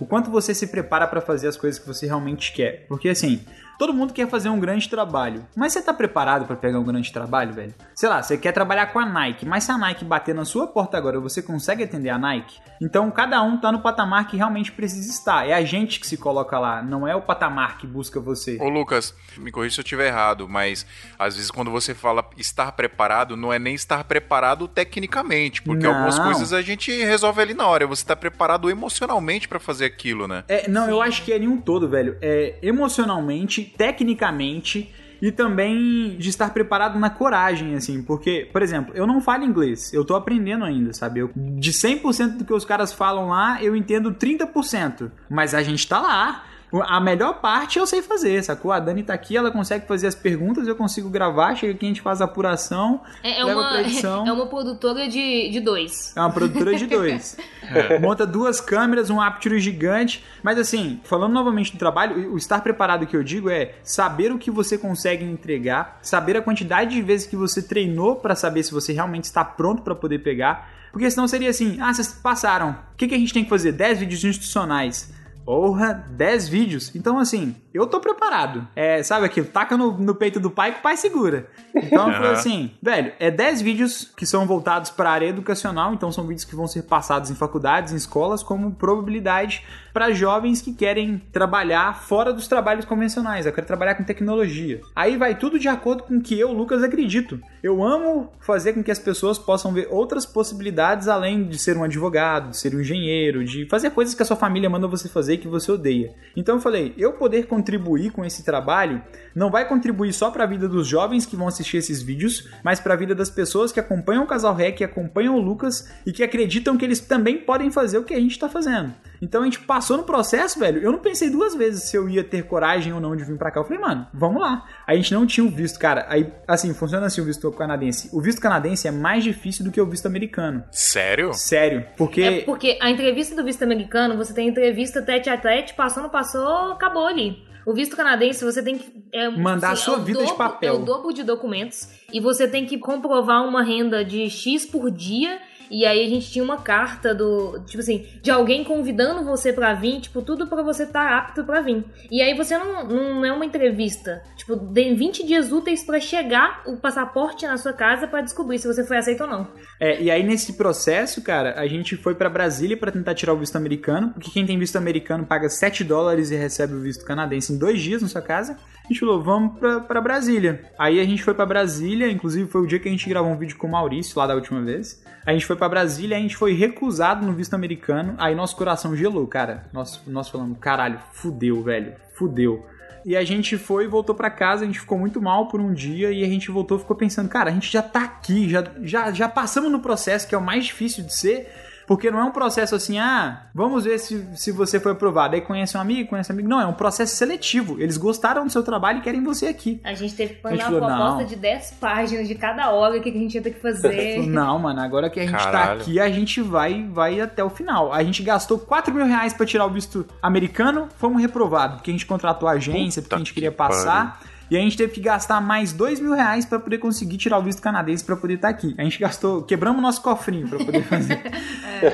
O quanto você se prepara para fazer as coisas que você realmente quer. Porque assim, Todo mundo quer fazer um grande trabalho. Mas você tá preparado para pegar um grande trabalho, velho? Sei lá, você quer trabalhar com a Nike, mas se a Nike bater na sua porta agora, você consegue atender a Nike? Então cada um tá no patamar que realmente precisa estar. É a gente que se coloca lá, não é o patamar que busca você. Ô Lucas, me corrija se eu estiver errado, mas às vezes quando você fala estar preparado, não é nem estar preparado tecnicamente, porque não. algumas coisas a gente resolve ali na hora. Você tá preparado emocionalmente para fazer aquilo, né? É, não, eu acho que é nenhum todo, velho. É emocionalmente tecnicamente e também de estar preparado na coragem, assim, porque, por exemplo, eu não falo inglês, eu tô aprendendo ainda, sabe? Eu, de 100% do que os caras falam lá, eu entendo 30%, mas a gente tá lá. A melhor parte eu sei fazer, sacou? A Dani tá aqui, ela consegue fazer as perguntas, eu consigo gravar, chega aqui, a gente faz a apuração, É, é leva uma, pra edição. [LAUGHS] é uma produtora de, de dois. É uma produtora de dois. [LAUGHS] Monta duas câmeras, um aperture gigante. Mas assim, falando novamente do trabalho, o estar preparado que eu digo é saber o que você consegue entregar, saber a quantidade de vezes que você treinou pra saber se você realmente está pronto pra poder pegar. Porque senão seria assim: ah, vocês passaram. O que, que a gente tem que fazer? 10 vídeos institucionais. Porra, 10 vídeos. Então, assim, eu tô preparado. É, sabe aquilo? Taca no, no peito do pai que o pai segura. Então, foi Aham. [LAUGHS] assim, velho, é 10 vídeos que são voltados para a área educacional, então são vídeos que vão ser passados em faculdades, em escolas, como probabilidade para jovens que querem trabalhar fora dos trabalhos convencionais. Eu quero trabalhar com tecnologia. Aí vai tudo de acordo com o que eu, Lucas, acredito. Eu amo fazer com que as pessoas possam ver outras possibilidades além de ser um advogado, de ser um engenheiro, de fazer coisas que a sua família manda você fazer e que você odeia. Então eu falei, eu poder contribuir com esse trabalho não vai contribuir só para a vida dos jovens que vão assistir esses vídeos, mas para a vida das pessoas que acompanham o Casal Rec, que acompanham o Lucas e que acreditam que eles também podem fazer o que a gente tá fazendo. Então a gente passou no processo, velho. Eu não pensei duas vezes se eu ia ter coragem ou não de vir pra cá. Eu falei, mano, vamos lá. A gente não tinha o visto, cara. Aí, assim, funciona assim o visto canadense. O visto canadense é mais difícil do que o visto americano. Sério? Sério. Porque. É porque a entrevista do visto americano, você tem entrevista tete a tete, passou, não passou, acabou ali. O visto canadense, você tem que. é, Mandar a sua é vida de dobro- papel. É o dobro de documentos. E você tem que comprovar uma renda de X por dia. E aí a gente tinha uma carta do, tipo assim, de alguém convidando você pra vir, tipo, tudo pra você estar apto pra vir. E aí você não, não é uma entrevista. Tipo, tem 20 dias úteis pra chegar o passaporte na sua casa pra descobrir se você foi aceito ou não. É, e aí nesse processo, cara, a gente foi pra Brasília pra tentar tirar o visto americano, porque quem tem visto americano paga 7 dólares e recebe o visto canadense em dois dias na sua casa. A gente falou, vamos pra, pra Brasília. Aí a gente foi pra Brasília, inclusive foi o dia que a gente gravou um vídeo com o Maurício lá da última vez. A gente foi pra Brasília, a gente foi recusado no visto americano, aí nosso coração gelou, cara. Nós, nós falamos, caralho, fudeu, velho, fudeu. E a gente foi voltou pra casa, a gente ficou muito mal por um dia e a gente voltou ficou pensando, cara, a gente já tá aqui, já, já, já passamos no processo que é o mais difícil de ser, porque não é um processo assim, ah, vamos ver se, se você foi aprovado. Aí conhece um amigo, conhece um amigo. Não, é um processo seletivo. Eles gostaram do seu trabalho e querem você aqui. A gente teve que mandar uma proposta não. de 10 páginas de cada hora, o que que a gente ia ter que fazer. [LAUGHS] Não, mano, agora que a gente Caralho. tá aqui, a gente vai, vai até o final. A gente gastou 4 mil reais pra tirar o visto americano, fomos reprovados, porque a gente contratou a agência, porque a gente que queria passar. E a gente teve que gastar mais 2 mil reais pra poder conseguir tirar o visto canadense pra poder estar aqui. A gente gastou, quebramos o nosso cofrinho pra poder fazer. [LAUGHS]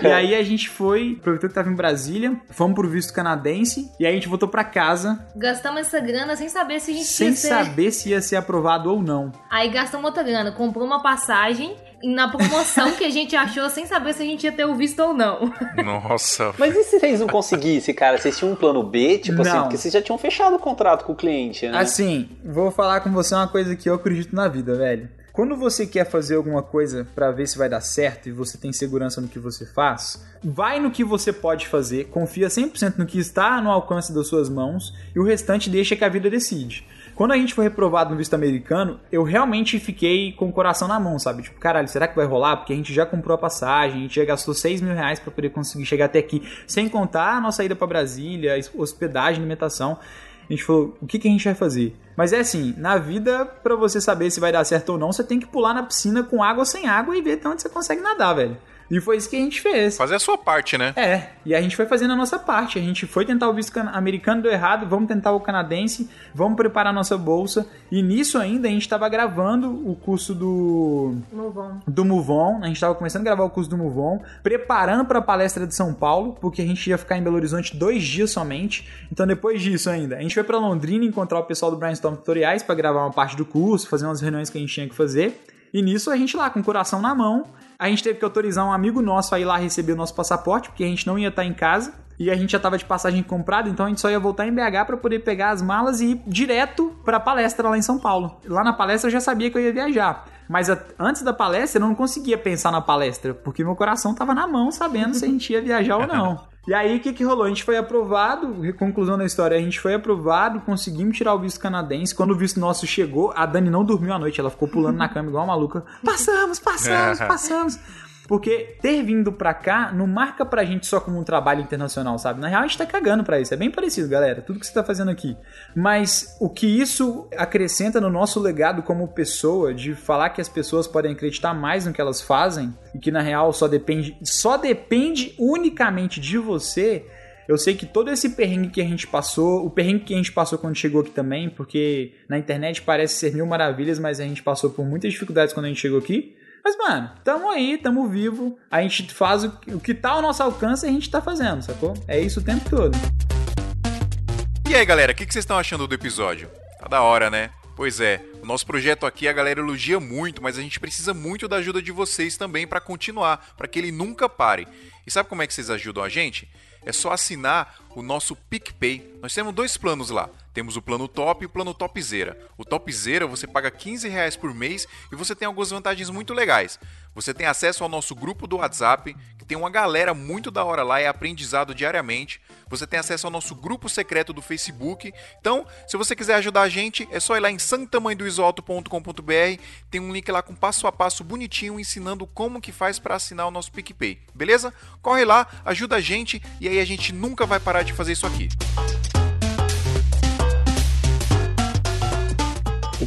E aí a gente foi, aproveitou que tava em Brasília, fomos pro visto canadense, e aí a gente voltou pra casa, Gastamos essa grana sem saber se a gente sem ia ser. saber se ia ser aprovado ou não. Aí gastamos outra grana, comprou uma passagem na promoção que a gente achou sem saber se a gente ia ter o visto ou não. Nossa. Mas e se vocês não conseguissem, cara? Vocês tinham um plano B, tipo assim, Não. porque vocês já tinham fechado o contrato com o cliente, né? Assim, vou falar com você uma coisa que eu acredito na vida, velho. Quando você quer fazer alguma coisa pra ver se vai dar certo e você tem segurança no que você faz, vai no que você pode fazer, confia 100% no que está no alcance das suas mãos e o restante deixa que a vida decide. Quando a gente foi reprovado no visto americano, eu realmente fiquei com o coração na mão, sabe? Tipo, caralho, será que vai rolar? Porque a gente já comprou a passagem, a gente já gastou 6 mil reais pra poder conseguir chegar até aqui, sem contar a nossa ida pra Brasília, hospedagem, alimentação. A gente falou, o que, que a gente vai fazer? Mas é assim, na vida, pra você saber se vai dar certo ou não, você tem que pular na piscina com água ou sem água e ver até onde você consegue nadar, velho. E foi isso que a gente fez. Fazer a sua parte, né? É, e a gente foi fazendo a nossa parte. A gente foi tentar o visto americano, deu errado, vamos tentar o canadense, vamos preparar a nossa bolsa. E nisso ainda a gente estava gravando o curso do Move on. do Muvon, a gente estava começando a gravar o curso do Muvon, preparando para a palestra de São Paulo, porque a gente ia ficar em Belo Horizonte dois dias somente. Então depois disso ainda, a gente foi para Londrina encontrar o pessoal do Brainstorm Tutoriais para gravar uma parte do curso, fazer umas reuniões que a gente tinha que fazer. E nisso a gente lá com o coração na mão, a gente teve que autorizar um amigo nosso a ir lá receber o nosso passaporte, porque a gente não ia estar em casa. E a gente já tava de passagem comprada, então a gente só ia voltar em BH para poder pegar as malas e ir direto pra palestra lá em São Paulo. Lá na palestra eu já sabia que eu ia viajar. Mas a- antes da palestra eu não conseguia pensar na palestra, porque meu coração tava na mão sabendo se a gente ia viajar ou não. [LAUGHS] E aí, o que, que rolou? A gente foi aprovado, conclusão da história, a gente foi aprovado, conseguimos tirar o visto canadense. Quando o visto nosso chegou, a Dani não dormiu à noite, ela ficou pulando na cama igual uma maluca. Passamos, passamos, [LAUGHS] passamos. Porque ter vindo pra cá não marca pra gente só como um trabalho internacional, sabe? Na real, a gente tá cagando pra isso. É bem parecido, galera. Tudo que você tá fazendo aqui. Mas o que isso acrescenta no nosso legado como pessoa, de falar que as pessoas podem acreditar mais no que elas fazem, e que na real só depende, só depende unicamente de você. Eu sei que todo esse perrengue que a gente passou, o perrengue que a gente passou quando chegou aqui também, porque na internet parece ser mil maravilhas, mas a gente passou por muitas dificuldades quando a gente chegou aqui. Mas, mano, tamo aí, tamo vivo. A gente faz o, o que tá ao nosso alcance a gente tá fazendo, sacou? É isso o tempo todo. E aí, galera, o que, que vocês estão achando do episódio? Tá da hora, né? Pois é, o nosso projeto aqui a galera elogia muito, mas a gente precisa muito da ajuda de vocês também para continuar, para que ele nunca pare. E sabe como é que vocês ajudam a gente? É só assinar o nosso PicPay. Nós temos dois planos lá. Temos o plano top e o plano topzera. O topzera você paga 15 reais por mês e você tem algumas vantagens muito legais. Você tem acesso ao nosso grupo do WhatsApp, que tem uma galera muito da hora lá é aprendizado diariamente. Você tem acesso ao nosso grupo secreto do Facebook. Então, se você quiser ajudar a gente, é só ir lá em santamanhodoisoalto.com.br. Tem um link lá com passo a passo bonitinho ensinando como que faz para assinar o nosso PicPay. Beleza? Corre lá, ajuda a gente e aí a gente nunca vai parar de fazer isso aqui.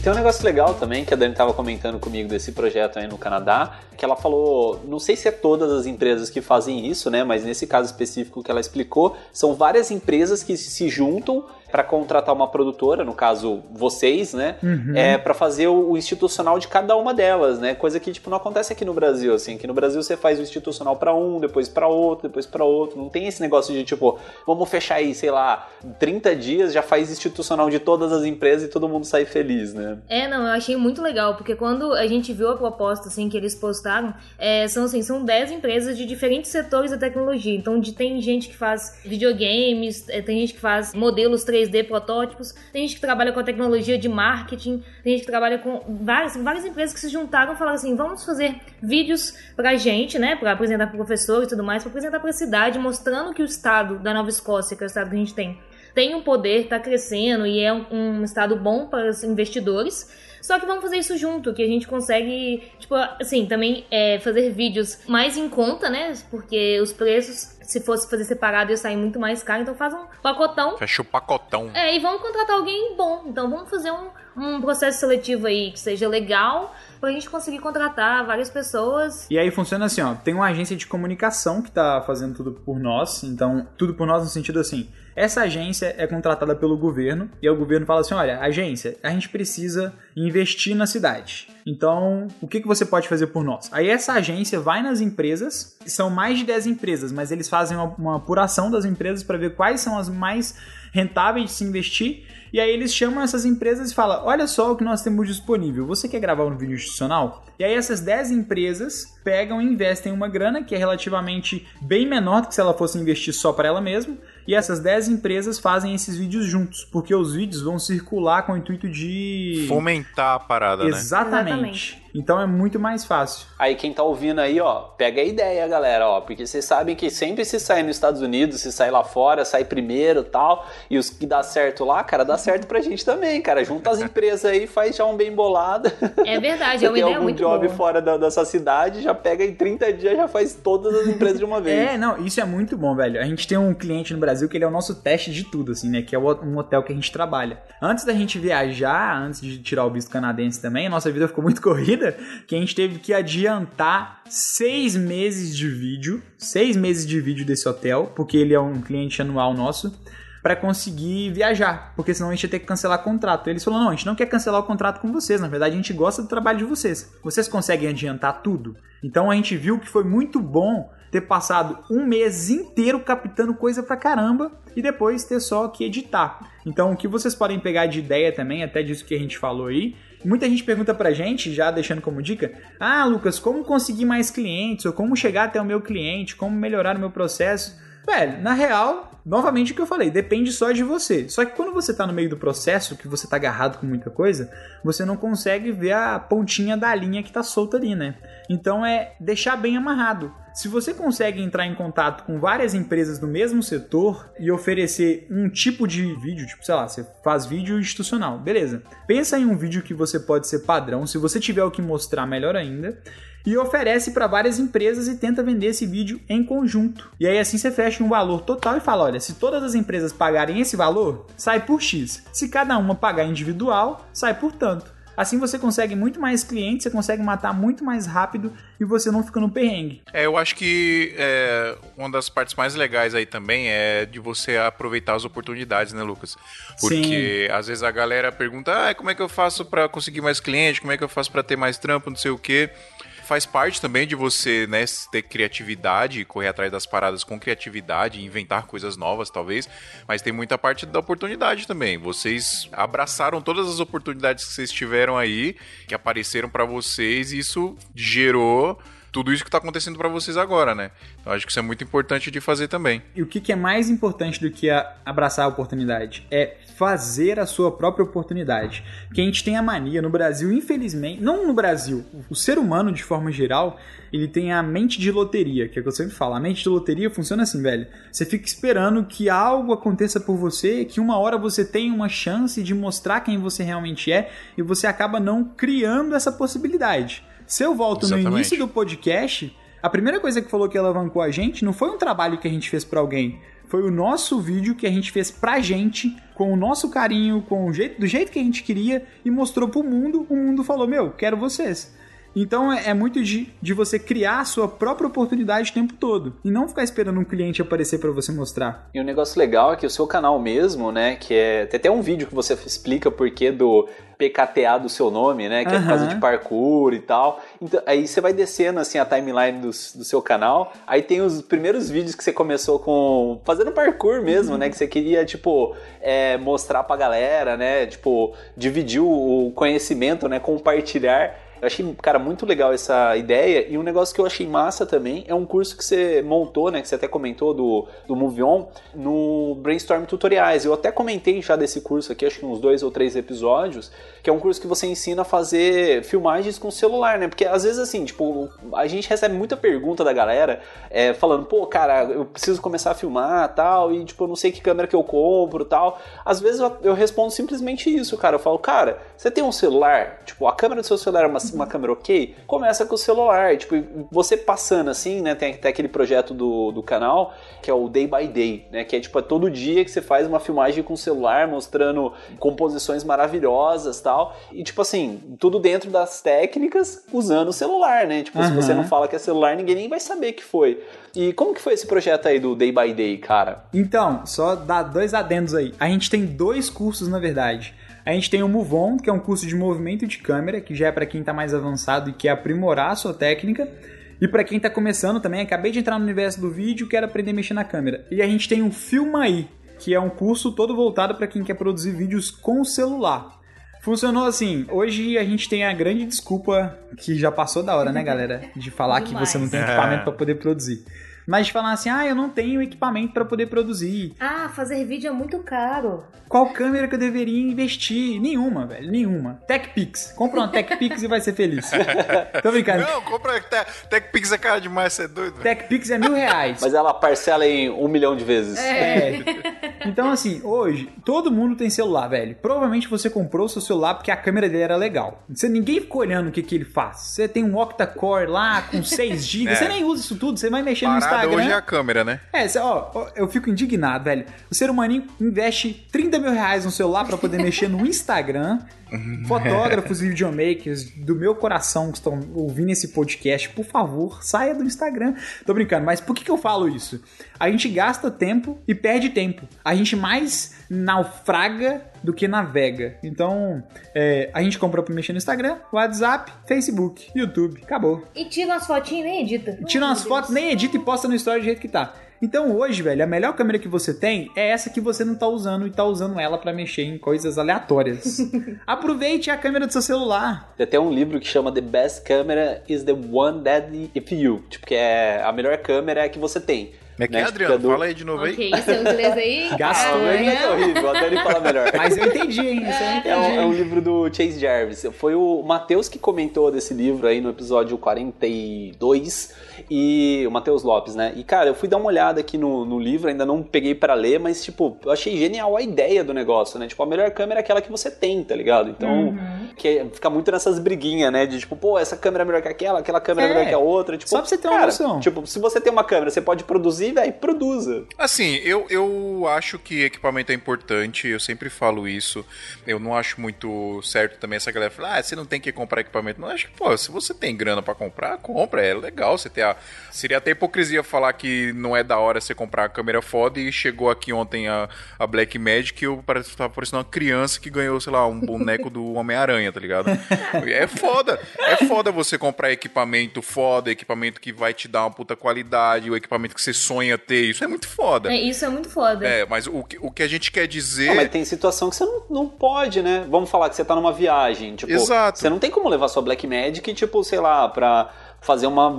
Tem um negócio legal também que a Dani estava comentando comigo desse projeto aí no Canadá, que ela falou, não sei se é todas as empresas que fazem isso, né, mas nesse caso específico que ela explicou, são várias empresas que se juntam para contratar uma produtora, no caso vocês, né, Uhum. é para fazer o, o institucional de cada uma delas, né? Coisa que tipo não acontece aqui no Brasil, assim, que no Brasil você faz o institucional para um, depois para outro, depois para outro, não tem esse negócio de tipo, vamos fechar aí, sei lá, 30 dias já faz institucional de todas as empresas e todo mundo sai feliz, né? É, não, eu achei muito legal, porque quando a gente viu a proposta, assim, que eles postaram, é, são, assim, são 10 empresas de diferentes setores da tecnologia. Então, de, tem gente que faz videogames, é, tem gente que faz modelos 3D, protótipos, tem gente que trabalha com a tecnologia de marketing, tem gente que trabalha com várias, várias empresas que se juntaram e falaram assim, vamos fazer vídeos pra gente, né, pra apresentar pro professor e tudo mais, pra apresentar pra cidade, mostrando que o estado da Nova Escócia, que é o estado que a gente tem, tem um poder, está crescendo e é um, um estado bom para os investidores. Só que vamos fazer isso junto, que a gente consegue, tipo, assim, também é, fazer vídeos mais em conta, né? Porque os preços, se fosse fazer separado, ia sair muito mais caro. Então faz um pacotão. Fecha o pacotão. É, e vamos contratar alguém bom. Então vamos fazer um, um processo seletivo aí que seja legal pra gente conseguir contratar várias pessoas. E aí funciona assim, ó, tem uma agência de comunicação que tá fazendo tudo por nós, então tudo por nós no sentido assim, essa agência é contratada pelo governo e o governo fala assim, olha, agência, a gente precisa investir na cidade. Então, o que, que você pode fazer por nós? Aí essa agência vai nas empresas, são mais de 10 empresas, mas eles fazem uma, uma apuração das empresas para ver quais são as mais rentáveis de se investir. E aí eles chamam essas empresas e falam: olha só o que nós temos disponível. Você quer gravar um vídeo institucional? E aí essas 10 empresas pegam e investem uma grana que é relativamente bem menor do que se ela fosse investir só para ela mesma. E essas 10 empresas fazem esses vídeos juntos, porque os vídeos vão circular com o intuito de. Fomentar a parada, né? Exatamente. Exatamente. Então é muito mais fácil. Aí quem tá ouvindo aí, ó, pega a ideia, galera, ó, porque vocês sabem que sempre se sai nos Estados Unidos, se sai lá fora, sai primeiro tal, e os que dá certo lá, cara, dá certo pra gente também, cara. Junta as empresas aí, faz já um bem bolado. É verdade, é uma ideia algum muito job boa. fora da, dessa cidade, já pega em 30 dias, já faz todas as empresas de uma [LAUGHS] vez. É, não, isso é muito bom, velho. A gente tem um cliente no Brasil que ele é o nosso teste de tudo, assim, né? Que é um hotel que a gente trabalha. Antes da gente viajar, antes de tirar o visto canadense também, a nossa vida ficou muito [LAUGHS] corrida, que a gente teve que adiantar seis meses de vídeo, seis meses de vídeo desse hotel, porque ele é um cliente anual nosso. Pra conseguir viajar, porque senão a gente ia ter que cancelar contrato. Eles falaram: não, a gente não quer cancelar o contrato com vocês, na verdade a gente gosta do trabalho de vocês. Vocês conseguem adiantar tudo? Então a gente viu que foi muito bom ter passado um mês inteiro captando coisa pra caramba e depois ter só que editar. Então o que vocês podem pegar de ideia também, até disso que a gente falou aí, Muita gente pergunta pra gente, já deixando como dica: Ah, Lucas, como conseguir mais clientes? Ou como chegar até o meu cliente? Como melhorar o meu processo? Velho, na real, novamente o que eu falei, depende só de você. Só que quando você tá no meio do processo, que você tá agarrado com muita coisa, você não consegue ver a pontinha da linha que tá solta ali, né? Então é deixar bem amarrado. Se você consegue entrar em contato com várias empresas do mesmo setor e oferecer um tipo de vídeo, tipo, sei lá, você faz vídeo institucional, beleza. Pensa em um vídeo que você pode ser padrão, se você tiver o que mostrar, melhor ainda e oferece para várias empresas e tenta vender esse vídeo em conjunto. E aí assim você fecha um valor total e fala, olha, se todas as empresas pagarem esse valor, sai por X. Se cada uma pagar individual, sai por tanto. Assim você consegue muito mais clientes, você consegue matar muito mais rápido e você não fica no perrengue. É, eu acho que é, uma das partes mais legais aí também é de você aproveitar as oportunidades, né, Lucas? Porque Sim. às vezes a galera pergunta, ah, como é que eu faço para conseguir mais clientes? Como é que eu faço para ter mais trampo, não sei o quê faz parte também de você, né, ter criatividade, correr atrás das paradas com criatividade, inventar coisas novas, talvez, mas tem muita parte da oportunidade também. Vocês abraçaram todas as oportunidades que vocês tiveram aí, que apareceram para vocês, e isso gerou tudo isso que está acontecendo para vocês agora, né? Então acho que isso é muito importante de fazer também. E o que, que é mais importante do que abraçar a oportunidade? É fazer a sua própria oportunidade. Que a gente tem a mania no Brasil, infelizmente, não no Brasil, o ser humano de forma geral, ele tem a mente de loteria, que é o que eu sempre falo. A mente de loteria funciona assim, velho. Você fica esperando que algo aconteça por você, que uma hora você tenha uma chance de mostrar quem você realmente é, e você acaba não criando essa possibilidade. Se eu volto Exatamente. no início do podcast, a primeira coisa que falou que alavancou a gente não foi um trabalho que a gente fez para alguém, foi o nosso vídeo que a gente fez pra gente, com o nosso carinho, com o jeito, do jeito que a gente queria e mostrou pro mundo. O mundo falou: Meu, quero vocês. Então é, é muito de, de você criar a sua própria oportunidade o tempo todo e não ficar esperando um cliente aparecer para você mostrar. E um negócio legal é que o seu canal mesmo, né, que é tem até um vídeo que você explica o porquê do PKTA do seu nome, né, que uhum. é por causa de parkour e tal. Então, aí você vai descendo assim a timeline do, do seu canal, aí tem os primeiros vídeos que você começou com fazendo parkour mesmo, uhum. né, que você queria tipo é, mostrar pra galera, né, tipo dividir o conhecimento, né, compartilhar eu achei, cara, muito legal essa ideia. E um negócio que eu achei massa também é um curso que você montou, né? Que você até comentou do, do Move On, no Brainstorm Tutoriais. Eu até comentei já desse curso aqui, acho que uns dois ou três episódios, que é um curso que você ensina a fazer filmagens com celular, né? Porque às vezes, assim, tipo, a gente recebe muita pergunta da galera é, falando, pô, cara, eu preciso começar a filmar tal, e tipo, eu não sei que câmera que eu compro tal. Às vezes eu, eu respondo simplesmente isso, cara. Eu falo, cara, você tem um celular? Tipo, a câmera do seu celular é uma uma câmera ok, começa com o celular. Tipo, você passando assim, né? Tem até aquele projeto do, do canal, que é o Day by Day, né? Que é tipo, é todo dia que você faz uma filmagem com o celular, mostrando composições maravilhosas tal. E tipo assim, tudo dentro das técnicas, usando o celular, né? Tipo, uhum. se você não fala que é celular, ninguém nem vai saber que foi. E como que foi esse projeto aí do Day by Day, cara? Então, só dar dois adendos aí. A gente tem dois cursos, na verdade. A gente tem o Move On, que é um curso de movimento de câmera, que já é para quem está mais avançado e quer aprimorar a sua técnica. E para quem está começando também, acabei de entrar no universo do vídeo, quero aprender a mexer na câmera. E a gente tem o Filma aí, que é um curso todo voltado para quem quer produzir vídeos com o celular. Funcionou assim. Hoje a gente tem a grande desculpa que já passou da hora, né, galera? De falar que você não tem equipamento para poder produzir mas de falar assim, ah, eu não tenho equipamento para poder produzir. Ah, fazer vídeo é muito caro. Qual câmera que eu deveria investir? Nenhuma, velho, nenhuma. TechPix. Compra uma TechPix e vai ser feliz. [LAUGHS] Tô brincando. Não, compra TechPix é caro demais, você é doido. TechPix é mil reais. Mas ela parcela em um milhão de vezes. É. Então, assim, hoje, todo mundo tem celular, velho. Provavelmente você comprou o seu celular porque a câmera dele era legal. Você, ninguém ficou olhando o que, que ele faz. Você tem um octa-core lá com 6 GB, é. você nem usa isso tudo, você vai mexer no Instagram hoje é a câmera, né? É, ó, eu fico indignado, velho. O ser humaninho investe 30 mil reais no celular para poder mexer no Instagram. [LAUGHS] Fotógrafos e videomakers do meu coração que estão ouvindo esse podcast, por favor, saia do Instagram. Tô brincando, mas por que, que eu falo isso? A gente gasta tempo e perde tempo. A gente mais naufraga do que navega. Então, é, a gente comprou pra mexer no Instagram, WhatsApp, Facebook, YouTube. Acabou. E tira umas fotinhas e nem edita. Tira umas fotos, nem edita e posta no story do jeito que tá. Então hoje, velho, a melhor câmera que você tem é essa que você não tá usando e tá usando ela para mexer em coisas aleatórias. [LAUGHS] Aproveite a câmera do seu celular. Tem até um livro que chama The Best Camera is the One That If You. Tipo, que é a melhor câmera é que você tem. Como é que é, Né, Adriano? é do- Fala aí de novo aí. Ok, seu inglês aí. [LAUGHS] Gastou, Ah, é horrível, a Dani fala melhor. [LAUGHS] Mas eu entendi, hein? Isso eu entendi. É um, é um livro do Chase Jarvis. Foi o Matheus que comentou desse livro aí no episódio 42 e o Matheus Lopes, né? E cara, eu fui dar uma olhada aqui no, no livro, ainda não peguei pra ler, mas tipo, eu achei genial a ideia do negócio, né? Tipo, a melhor câmera é aquela que você tem, tá ligado? Então, que é- fica muito nessas briguinhas, né? De tipo, pô, essa câmera é melhor que aquela, aquela câmera é, É. melhor que a outra. Tipo, Só pra você ter uma cara, noção. Tipo, se você tem uma câmera, você pode produzir, velho, produza. Assim, eu, eu acho que equipamento é importante, eu sempre falo isso. Eu não acho muito certo também essa galera falar, ah, você não tem que comprar equipamento. Não, acho que, pô, se você tem grana pra comprar, compra, é legal. Você ter a... Seria até hipocrisia falar que não é da hora você comprar a câmera foda e chegou aqui ontem a, a Black Magic e eu tava parecendo uma criança que ganhou, sei lá, um boneco do Homem-Aranha, tá ligado? É foda. É foda você comprar equipamento foda, equipamento que vai te dar uma puta qualidade, o equipamento que você sonha ter. Isso é muito foda. É, isso é muito foda. É, mas o que, o que a gente quer dizer. Não, mas tem situação que você não, não pode, né? Vamos falar que você tá numa viagem. Tipo, Exato. você não tem como levar sua Black Magic, tipo, sei lá, pra fazer uma.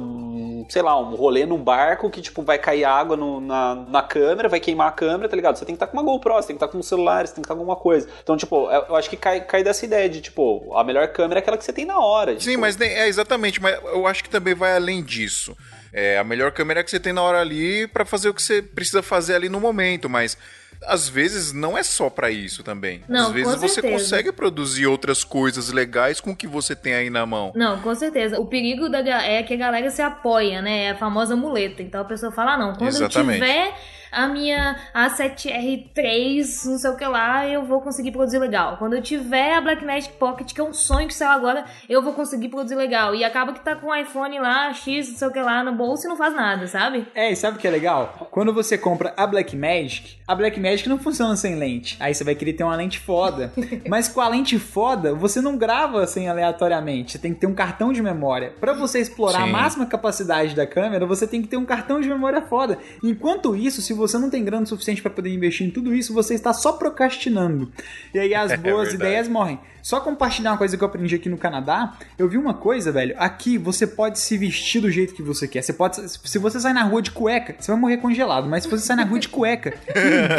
Sei lá, um rolê num barco que, tipo, vai cair água no- na, na câmera, vai queimar a câmera, tá ligado? Você tem que estar com uma GoPro, você tem que estar com um celular, você tem que estar com alguma coisa. Então, tipo, eu eu acho que cai, cai dessa ideia de, tipo, a melhor câmera é aquela que você tem na hora. Sim, tipo, mas nem- é exatamente, mas eu acho que também vai além disso. É, a melhor câmera é que você tem na hora ali pra fazer o que você precisa fazer ali no momento, mas às vezes não é só pra isso também. Não, às vezes você consegue produzir outras coisas legais com o que você tem aí na mão. Não, com certeza. O perigo da, é que a galera se apoia, né? É a famosa muleta. Então a pessoa fala, ah, não, quando Exatamente. eu tiver a minha A7R3, não sei o que lá, eu vou conseguir produzir legal. Quando eu tiver a Blackmagic Pocket, que é um sonho que saiu agora, eu vou conseguir produzir legal. E acaba que tá com o iPhone lá, X, não sei o que lá, no bolso e não faz nada, sabe? É, e sabe o que é legal? Quando você compra a Blackmagic, a Blackmagic não funciona sem lente. Aí você vai querer ter uma lente foda. [LAUGHS] Mas com a lente foda, você não grava assim aleatoriamente. Você tem que ter um cartão de memória. Pra você explorar a Sim. máxima capacidade da câmera, você tem que ter um cartão de memória foda. Enquanto isso, se você não tem grana suficiente pra poder investir em tudo isso, você está só procrastinando. E aí as [LAUGHS] É boas verdade. ideias morrem. Só compartilhar uma coisa que eu aprendi aqui no Canadá, eu vi uma coisa, velho. Aqui você pode se vestir do jeito que você quer. Você pode, se você sai na rua de cueca, você vai morrer congelado. Mas se você sai na rua de cueca,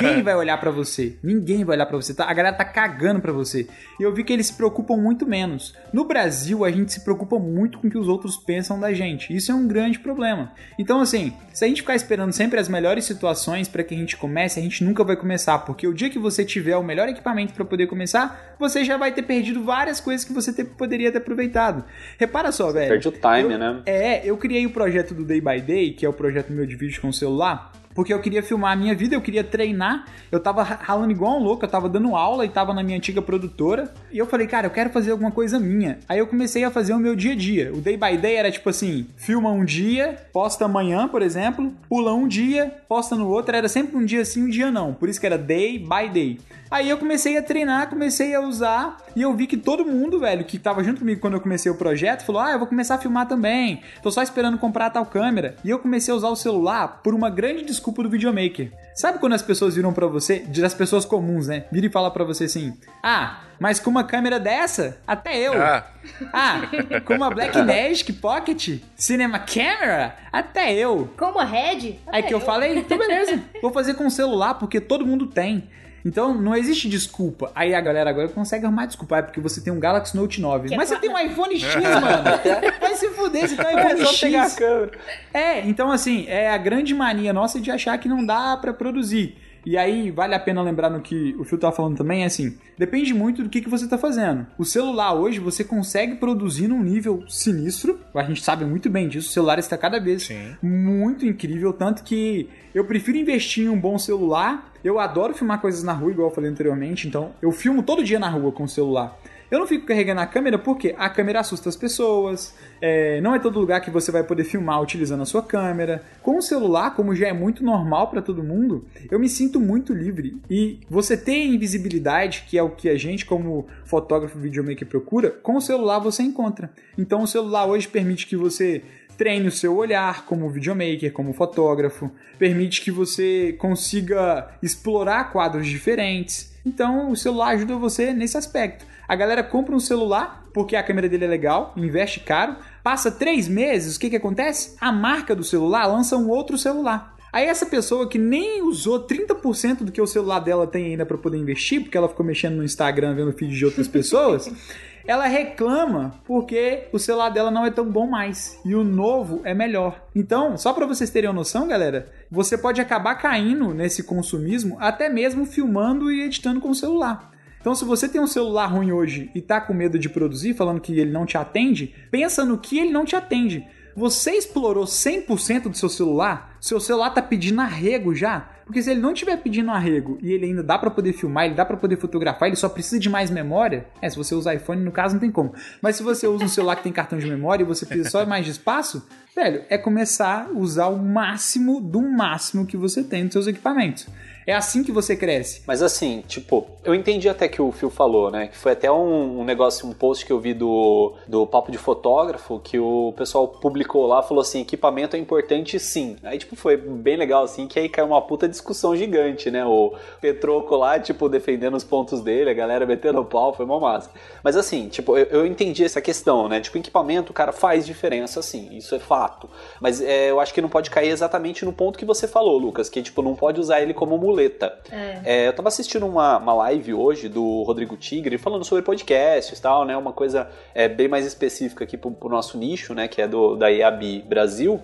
ninguém vai olhar pra você. Ninguém vai olhar pra você. Tá? A galera tá cagando pra você. E eu vi que eles se preocupam muito menos. No Brasil, a gente se preocupa muito com o que os outros pensam da gente. Isso é um grande problema. Então, assim, se a gente ficar esperando sempre as melhores situações pra que a gente comece, a gente nunca vai começar. Porque o dia que você tiver o melhor equipamento pra poder começar, você já vai ter perdido várias coisas que você poderia ter aproveitado. Repara só, velho. Perde o time, Eu- né? É, eu criei o projeto do Day by Day, que é o projeto meu de vídeo com o celular, porque eu queria filmar a minha vida, eu queria treinar. Eu tava ra- ralando igual um louco, eu tava dando aula e tava na minha antiga produtora. E eu falei, cara, eu quero fazer alguma coisa minha. Aí eu comecei a fazer o meu dia a dia. O Day by Day era tipo assim: filma um dia, posta amanhã, por exemplo, pula um dia, posta no outro. Era sempre um dia sim, um dia não. Por isso que era Day by Day. Aí eu comecei a treinar, comecei a usar, e eu vi que todo mundo, velho, que tava junto comigo quando eu comecei o projeto, falou: Ah, eu vou começar a filmar também. Tô só esperando comprar tal câmera. E eu comecei a usar o celular por uma grande desculpa do videomaker. Sabe quando as pessoas viram pra você, das pessoas comuns, né? Viram e falam pra você assim: Ah, mas com uma câmera dessa, até eu. Ah, [LAUGHS] Ah, com uma Blackmagic Pocket Cinema Camera, até eu. Como a Red? Aí que eu falei, então beleza, [LAUGHS] vou fazer com o celular, porque todo mundo tem. Então não existe desculpa. Aí a galera agora consegue arrumar desculpa, é porque você tem um Galaxy Note 9. Que é Mas você qua- tem um iPhone X, [LAUGHS] mano. Vai se fuder, você tem um É iPhone só pegar a X. câmera. É, então assim, é a grande mania nossa de achar que não dá pra produzir. E aí, vale a pena lembrar no que o Phil tava falando também, é assim, depende muito do que, que você tá fazendo. O celular hoje, você consegue produzir num nível sinistro, a gente sabe muito bem disso, o celular está cada vez Sim. muito incrível, tanto que eu prefiro investir em um bom celular. Eu adoro filmar coisas na rua, igual eu falei anteriormente, então eu filmo todo dia na rua com o celular. Eu não fico carregando a câmera porque a câmera assusta as pessoas, é, não é todo lugar que você vai poder filmar utilizando a sua câmera. Com o celular, como já é muito normal para todo mundo, eu me sinto muito livre. E você ter invisibilidade, que é o que a gente, como fotógrafo videomaker, procura, com o celular você encontra. Então o celular hoje permite que você treine o seu olhar como videomaker, como fotógrafo, permite que você consiga explorar quadros diferentes. Então o celular ajuda você nesse aspecto. A galera compra um celular porque a câmera dele é legal, investe caro, passa três meses, o que, que acontece? A marca do celular lança um outro celular. Aí essa pessoa que nem usou 30% do que o celular dela tem ainda para poder investir, porque ela ficou mexendo no Instagram vendo feed de outras pessoas, [LAUGHS] ela reclama porque o celular dela não é tão bom mais e o novo é melhor. Então, só para vocês terem uma noção, galera, você pode acabar caindo nesse consumismo até mesmo filmando e editando com o celular. Então, se você tem um celular ruim hoje e tá com medo de produzir, falando que ele não te atende, pensa no que ele não te atende. Você explorou 100% do seu celular? Seu celular tá pedindo arrego já? Porque se ele não estiver pedindo arrego e ele ainda dá para poder filmar, ele dá para poder fotografar, ele só precisa de mais memória. É, se você usa iPhone, no caso não tem como. Mas se você usa um celular que tem cartão de memória e você precisa só mais de espaço, velho, é começar a usar o máximo do máximo que você tem nos seus equipamentos. É assim que você cresce. Mas assim, tipo, eu entendi até que o Phil falou, né? Que foi até um, um, negócio, um post que eu vi do, do Papo de Fotógrafo, que o pessoal publicou lá, falou assim, equipamento é importante sim. Aí, tipo, foi bem legal, assim, que aí caiu uma puta discussão gigante, né? O Petroco lá, tipo, defendendo os pontos dele, a galera metendo pau, foi uma massa. Mas assim, tipo, eu, eu entendi essa questão, né? Tipo, equipamento, cara, faz diferença, sim, isso é fato. Mas é, eu acho que não pode cair exatamente no ponto que você falou, Lucas, que, tipo, não pode usar ele como muleta. É. É, eu tava assistindo uma, uma live hoje do Rodrigo Tigre falando sobre podcasts e tal, né? Uma coisa é, bem mais específica aqui pro, pro nosso nicho, né? Que é do, da IAB Brasil.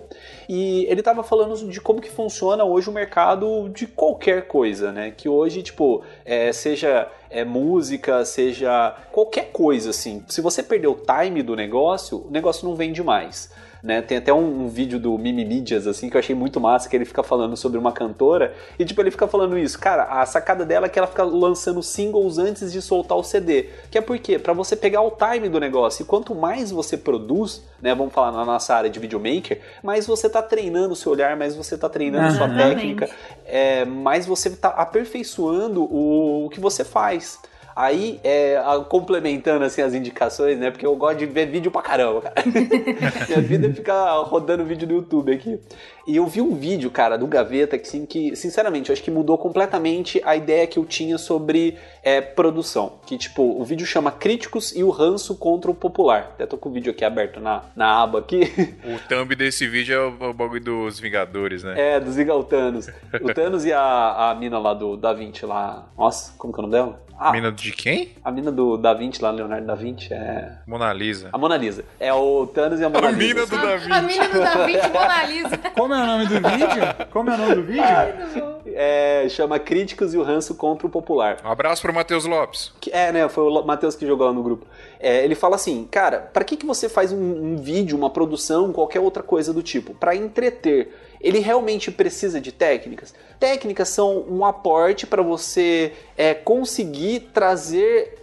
E ele tava falando de como que funciona hoje o mercado de qualquer coisa, né? Que hoje, tipo, é, seja é, música, seja qualquer coisa, assim. Se você perder o time do negócio, o negócio não vende mais né? Tem até um, um vídeo do Mimi Mídias, assim, que eu achei muito massa, que ele fica falando sobre uma cantora, e tipo, ele fica falando isso, cara, a sacada dela é que ela fica lançando singles antes de soltar o CD. Que é por quê? Pra você pegar o time do negócio, e quanto mais você produz, né, vamos falar na nossa área de videomaker, mais você tá treinando o seu olhar, mais você tá treinando uhum. sua técnica, é, mais você tá aperfeiçoando o, o que você faz. Aí, é, complementando assim as indicações, né? Porque eu gosto de ver vídeo pra caramba, cara. [LAUGHS] Minha vida é ficar rodando vídeo no YouTube aqui. E eu vi um vídeo, cara, do Gaveta que, assim, que sinceramente, eu acho que mudou completamente a ideia que eu tinha sobre é, produção. Que, tipo, o vídeo chama Críticos e o Ranço contra o Popular. Até tô com o vídeo aqui aberto na, na aba aqui. [LAUGHS] O thumb desse vídeo é o, o bagulho dos Vingadores, né? É, dos Vingadores. O Thanos e a, a mina lá do Da Vinci lá. Nossa, como que é o nome dela? Ah, mina de quem? A mina do Da Vinci lá, Leonardo Da Vinci, é. Mona Lisa. A Mona Lisa. É o Thanos e a Mona a Lisa. Mina do da Vinci. A mina do Da Vinci, Mona Lisa. Como é o nome do vídeo? Como é o nome do vídeo? É, chama Críticos e o Ranço contra o Popular. Um abraço pro Matheus Lopes. Que, é, né? Foi o Matheus que jogou lá no grupo. É, ele fala assim, cara, para que, que você faz um, um vídeo, uma produção, qualquer outra coisa do tipo? Para entreter. Ele realmente precisa de técnicas? Técnicas são um aporte para você é, conseguir trazer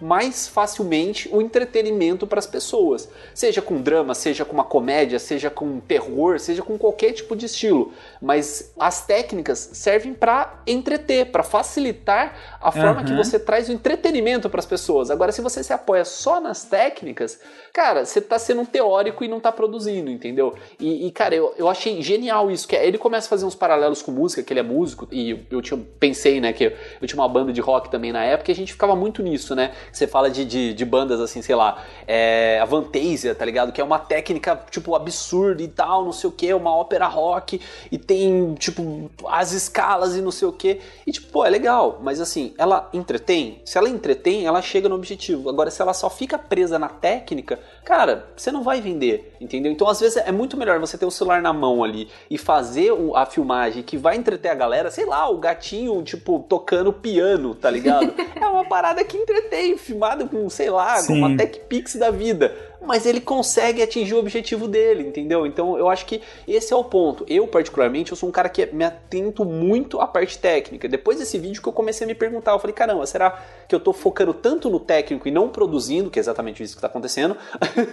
mais facilmente o entretenimento para as pessoas. Seja com drama, seja com uma comédia, seja com terror, seja com qualquer tipo de estilo. Mas as técnicas servem para entreter, para facilitar a forma uhum. que você traz o entretenimento para as pessoas. Agora, se você se apoia só nas técnicas, cara, você está sendo um teórico e não está produzindo, entendeu? E, e, cara, eu, eu achei genial isso. que é, Ele começa a fazer uns paralelos com música, que ele é músico, e eu tinha, pensei, né, que eu tinha uma banda de rock também na época, e a gente ficava muito nisso, né? Você fala de, de, de bandas assim, sei lá, é, a Vantasia, tá ligado? Que é uma técnica, tipo, absurda e tal, não sei o que, uma ópera rock, e tem, tipo, as escalas e não sei o que. E, tipo, pô, é legal, mas assim, ela entretém? Se ela entretém, ela chega no objetivo. Agora, se ela só fica presa na técnica, cara, você não vai vender, entendeu? Então, às vezes, é muito melhor você ter o celular na mão ali e fazer a filmagem que vai entreter a galera, sei lá, o gatinho, tipo, tocando piano, tá ligado? [LAUGHS] é uma parada que entretém, filmado com, sei lá, com uma Tech Pix da vida mas ele consegue atingir o objetivo dele, entendeu? Então eu acho que esse é o ponto. Eu, particularmente, eu sou um cara que me atento muito à parte técnica. Depois desse vídeo que eu comecei a me perguntar, eu falei, caramba, será que eu tô focando tanto no técnico e não produzindo, que é exatamente isso que tá acontecendo?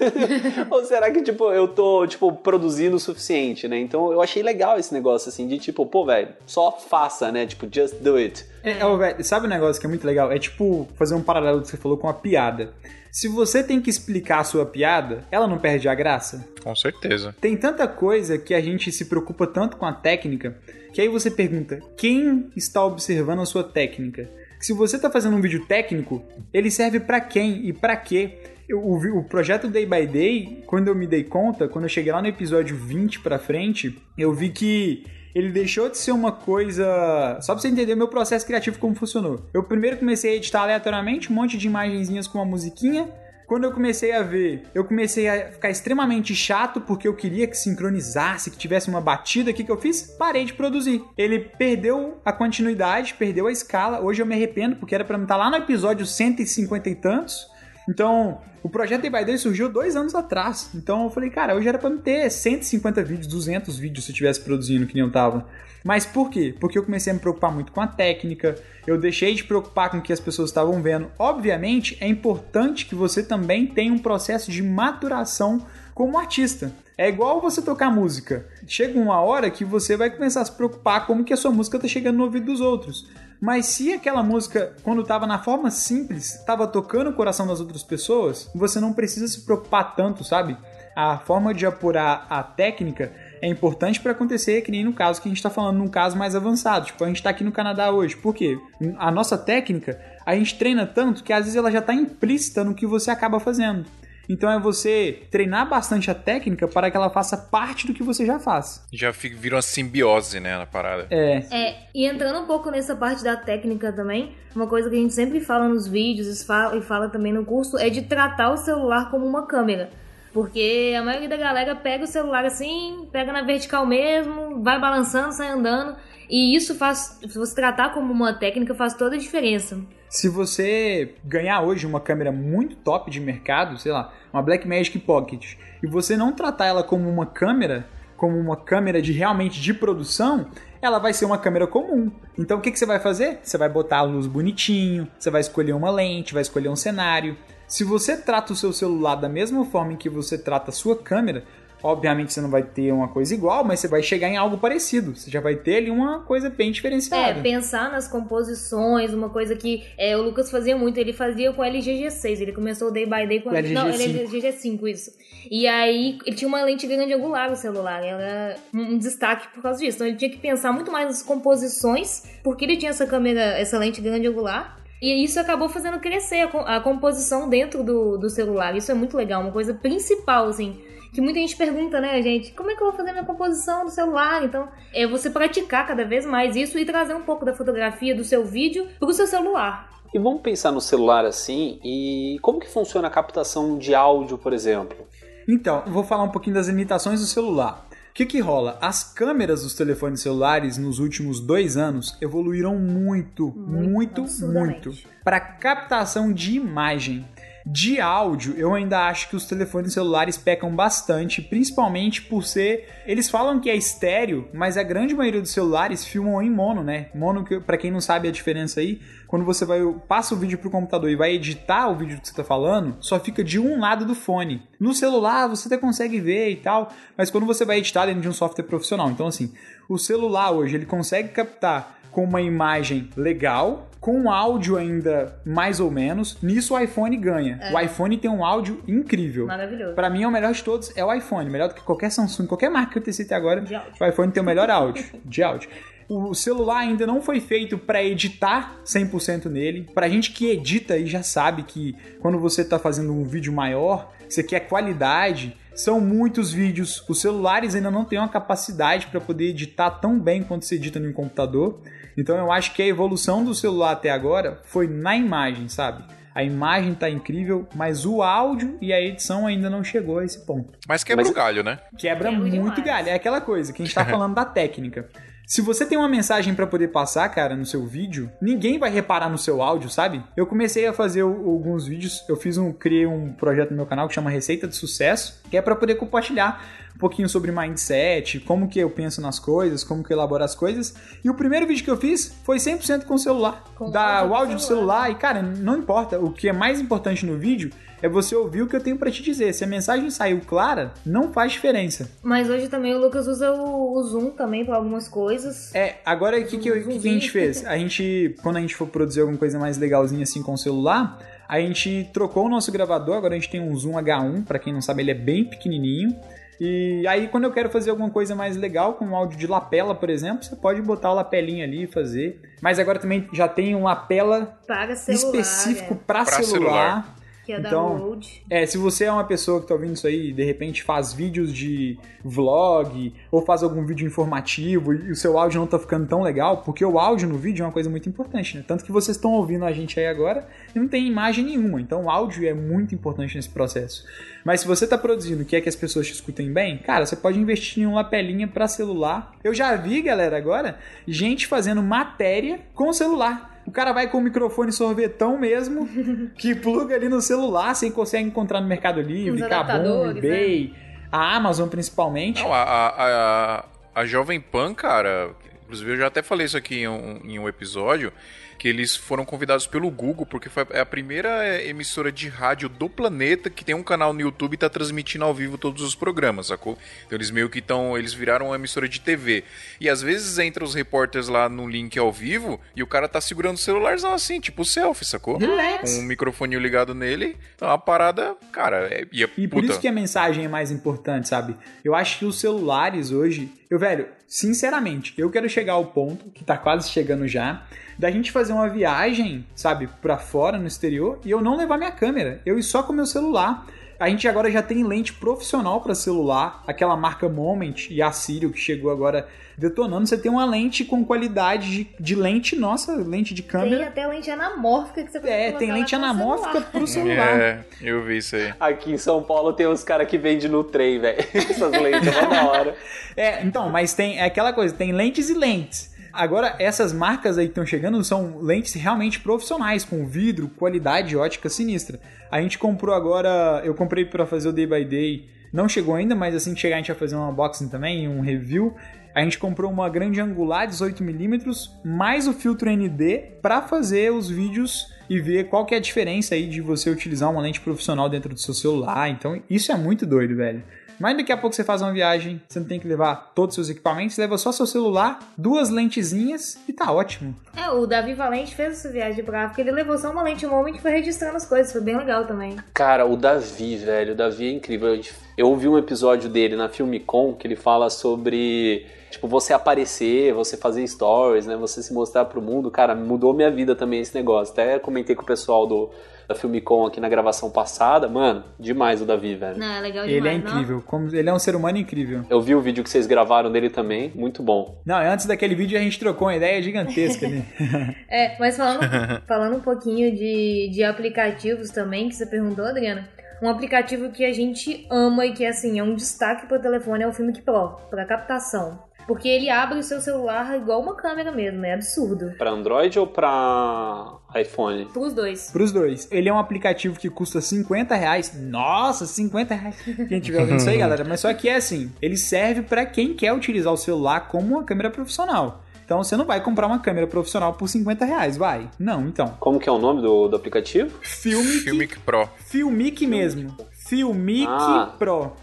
[LAUGHS] Ou será que, tipo, eu tô, tipo, produzindo o suficiente, né? Então eu achei legal esse negócio, assim, de tipo, pô, velho, só faça, né? Tipo, just do it. É, é, véio, sabe um negócio que é muito legal? É tipo fazer um paralelo que você falou com a piada. Se você tem que explicar a sua piada, ela não perde a graça? Com certeza. Tem tanta coisa que a gente se preocupa tanto com a técnica, que aí você pergunta: quem está observando a sua técnica? Se você está fazendo um vídeo técnico, ele serve para quem e para quê? eu- o, o projeto Day by Day, quando eu me dei conta, quando eu cheguei lá no episódio 20 pra frente, eu vi que ele deixou de ser uma coisa. Só pra você entender o meu processo criativo como funcionou. Eu primeiro comecei a editar aleatoriamente um monte de imagenzinhas com uma musiquinha. Quando eu comecei a ver, eu comecei a ficar extremamente chato porque eu queria que sincronizasse, que tivesse uma batida. O que, que eu fiz? Parei de produzir. Ele perdeu a continuidade, perdeu a escala. Hoje eu me arrependo porque era me estar lá no episódio 150 e tantos. Então, o projeto Day by Day surgiu dois anos atrás. Então eu falei, cara, hoje era pra me ter 150 vídeos, 200 vídeos se eu estivesse produzindo que nem eu tava. Mas por quê? Porque eu comecei a me preocupar muito com a técnica, eu deixei de preocupar com o que as pessoas estavam vendo. Obviamente, é importante que você também tenha um processo de maturação como artista. É igual você tocar música. Chega uma hora que você vai começar a se preocupar como que a sua música tá chegando no ouvido dos outros. Mas se aquela música, quando estava na forma simples, estava tocando o coração das outras pessoas, você não precisa se preocupar tanto, sabe? A forma de apurar a técnica é importante para acontecer, que nem no caso que a gente está falando, num caso mais avançado. Tipo, a gente está aqui no Canadá hoje. Por quê? A nossa técnica, a gente treina tanto que às vezes ela já está implícita no que você acaba fazendo. Então é você treinar bastante a técnica para que ela faça parte do que você já faz. Já fica, vira uma simbiose, né, na parada. É, É, e entrando um pouco nessa parte da técnica também, uma coisa que a gente sempre fala nos vídeos e fala, e fala também no curso é de tratar o celular como uma câmera. Porque a maioria da galera pega o celular assim, pega na vertical mesmo, vai balançando, sai andando. E isso faz, se você tratar como uma técnica, faz toda a diferença. Se você ganhar hoje uma câmera muito top de mercado, sei lá, uma Blackmagic Pocket, e você não tratar ela como uma câmera, como uma câmera de realmente de produção, ela vai ser uma câmera comum. Então o que, que você vai fazer? Você vai botar a luz bonitinho, você vai escolher uma lente, vai escolher um cenário. Se você trata o seu celular da mesma forma em que você trata a sua câmera, obviamente você não vai ter uma coisa igual, mas você vai chegar em algo parecido. Você já vai ter ali uma coisa bem É, diferenciada. pensar nas composições, uma coisa que é, o Lucas fazia muito, ele fazia com o LG G6, ele começou o Day by Day com O LG Não, G5. LG G5, isso. E aí ele tinha uma lente grande angular no celular, era um destaque por causa disso. Então ele tinha que pensar muito mais nas composições, porque ele tinha essa câmera, essa lente grande angular. E isso acabou fazendo crescer a composição dentro do, do celular. Isso é muito legal, uma coisa principal, assim. Que muita gente pergunta, né, gente? Como é que eu vou fazer minha composição do celular? Então, é você praticar cada vez mais isso e trazer um pouco da fotografia do seu vídeo pro seu celular. E vamos pensar no celular assim, e como que funciona a captação de áudio, por exemplo? Então, vou falar um pouquinho das limitações do celular. O que, que rola? As câmeras dos telefones celulares nos últimos dois anos evoluíram muito, muito, muito, absurdamente. para captação de imagem. De áudio, eu ainda acho que os telefones celulares pecam bastante, principalmente por ser. Eles falam que é estéreo, mas a grande maioria dos celulares filmam em mono, né? Mono, que, pra quem não sabe a diferença aí, quando você vai passa o vídeo pro computador e vai editar o vídeo que você tá falando, só fica de um lado do fone. No celular você até consegue ver e tal, mas quando você vai editar dentro de um software profissional, então assim, o celular hoje ele consegue captar com uma imagem legal, com um áudio ainda mais ou menos. Nisso o iPhone ganha. O iPhone tem um áudio incrível. Maravilhoso. Pra mim, é o melhor de todos é o iPhone. Melhor do que qualquer Samsung, qualquer marca que eu testei até agora. De áudio. O iPhone tem o melhor áudio. De áudio. O celular ainda não foi feito pra editar 100% nele. Pra gente que edita aí já sabe que quando você tá fazendo um vídeo maior, você quer qualidade. São muitos vídeos. Os celulares ainda não têm uma capacidade para poder editar tão bem quanto se edita no computador. Então eu acho que a evolução do celular até agora foi na imagem, sabe? A imagem tá incrível, mas o áudio e a edição ainda não chegou a esse ponto. Mas quebra Mas- o galho, né? Quebra Quebra muito demais. galho. É aquela coisa que a gente tá [LAUGHS] falando da técnica. Se você tem uma mensagem pra poder passar, cara, no seu vídeo, ninguém vai reparar no seu áudio, sabe? Eu comecei a fazer o- alguns vídeos, eu fiz um, criei um projeto no meu canal que chama Receita de Sucesso, que é pra poder compartilhar um pouquinho sobre mindset, como que eu penso nas coisas, como que eu elaboro as coisas. E o primeiro vídeo que eu fiz foi 100% com o celular. Com da, o áudio do celular. E, cara, não importa. O que é mais importante no vídeo é você ouvir o que eu tenho pra te dizer. Se a mensagem saiu clara, não faz diferença. Mas hoje também o Lucas usa o, o Zoom também pra algumas coisas. É, agora o que, que, que que a gente fez? A gente, quando a gente for produzir alguma coisa mais legalzinha assim com o celular, a gente trocou o nosso gravador, agora a gente tem um Zoom H1, pra quem não sabe, ele é bem pequenininho. E aí, quando eu quero fazer alguma coisa mais legal, com um áudio de lapela, por exemplo, você pode botar o lapelinho ali e fazer. Mas agora também já tem um lapela Para celular. específico é. para Pra celular. Que é Então, download. É, se você é uma pessoa que tá ouvindo isso aí e de repente faz vídeos de vlog ou faz algum vídeo informativo e o seu áudio não tá ficando tão legal, porque o áudio no vídeo é uma coisa muito importante, né? Tanto que vocês estão ouvindo a gente aí agora e não tem imagem nenhuma, então o áudio é muito importante nesse processo. Mas se você tá produzindo e quer que as pessoas te escutem bem, cara, você pode investir em uma lapelinha para celular. Eu já vi, galera, agora, gente fazendo matéria com o celular. O cara vai com o microfone sorvetão mesmo, [LAUGHS] que pluga ali no celular, você consegue encontrar no Mercado Livre, Kabum, adaptadores, eBay, a Amazon principalmente. Não, a, a, a, a Jovem Pan, cara, inclusive eu já até falei isso aqui em um, em um episódio, que eles foram convidados pelo Google, porque foi a primeira emissora de rádio do planeta que tem um canal no YouTube e tá transmitindo ao vivo todos os programas, sacou? Então eles meio que estão, eles viraram uma emissora de TV. E às vezes entra os repórteres lá no link ao vivo e o cara tá segurando o celularzão assim, tipo selfie, sacou? Relax. Com um microfone ligado nele. Então a parada, cara, é, e, é, E por puta, isso que a mensagem é mais importante, sabe? Eu acho que os celulares hoje. Eu, velho, sinceramente, eu quero chegar ao ponto, que tá quase chegando já, da gente fazer uma viagem, sabe, pra fora, no exterior, e eu não levar minha câmera. Eu ir só com meu celular. A gente agora já tem lente profissional para celular, aquela marca Moment e a Sirio que chegou agora detonando. Você tem uma lente com qualidade de, de lente, nossa, lente de Tem câmera. até lente anamórfica que você pode É, tem lente anamórfica celular. pro celular. É, eu vi isso aí. Aqui em São Paulo tem uns caras que vendem no trem, velho. [LAUGHS] Essas lentes, é da hora. É, então, mas tem é aquela coisa, tem lentes e lentes. Agora, essas marcas aí que estão chegando são lentes realmente profissionais, com vidro, qualidade ótica sinistra. A gente comprou agora, eu comprei para fazer o Day by Day, não chegou ainda, mas assim que chegar a gente vai fazer um unboxing também, um review. A gente comprou uma grande angular 18mm mais o filtro ND para fazer os vídeos e ver qual que é a diferença aí de você utilizar uma lente profissional dentro do seu celular. Então, isso é muito doido, velho. Mas daqui a pouco você faz uma viagem, você não tem que levar todos os seus equipamentos, leva só seu celular, duas lentezinhas e tá ótimo. É, o Davi Valente fez essa viagem pra África, ele levou só uma lente moment e foi registrando as coisas, foi bem legal também. Cara, o Davi, velho, o Davi é incrível. Eu ouvi um episódio dele na Filmicon que ele fala sobre, tipo, você aparecer, você fazer stories, né? Você se mostrar pro mundo. Cara, mudou minha vida também esse negócio. Até comentei com o pessoal do, da Filmicon aqui na gravação passada. Mano, demais o Davi, velho. Não, é legal Ele demais, é incrível, como ele é um ser humano incrível. Eu vi o vídeo que vocês gravaram dele também, muito bom. Não, e antes daquele vídeo a gente trocou uma ideia gigantesca ali. [LAUGHS] É, mas falando, [LAUGHS] falando um pouquinho de, de aplicativos também, que você perguntou, Adriana. Um aplicativo que a gente ama e que assim, é um destaque pro telefone é o Filmic Pro, pra captação. Porque ele abre o seu celular igual uma câmera mesmo, é absurdo. Pra Android ou pra iPhone? Pros dois. Pros dois. Ele é um aplicativo que custa 50 reais. Nossa, 50 reais. Quem tiver ouvindo isso aí, galera. Mas só que é assim, ele serve pra quem quer utilizar o celular como uma câmera profissional. Então você não vai comprar uma câmera profissional por 50 reais, vai? Não, então. Como que é o nome do, do aplicativo? Filmic, Filmic Pro. Filmic mesmo. Filmic Ah. Pro.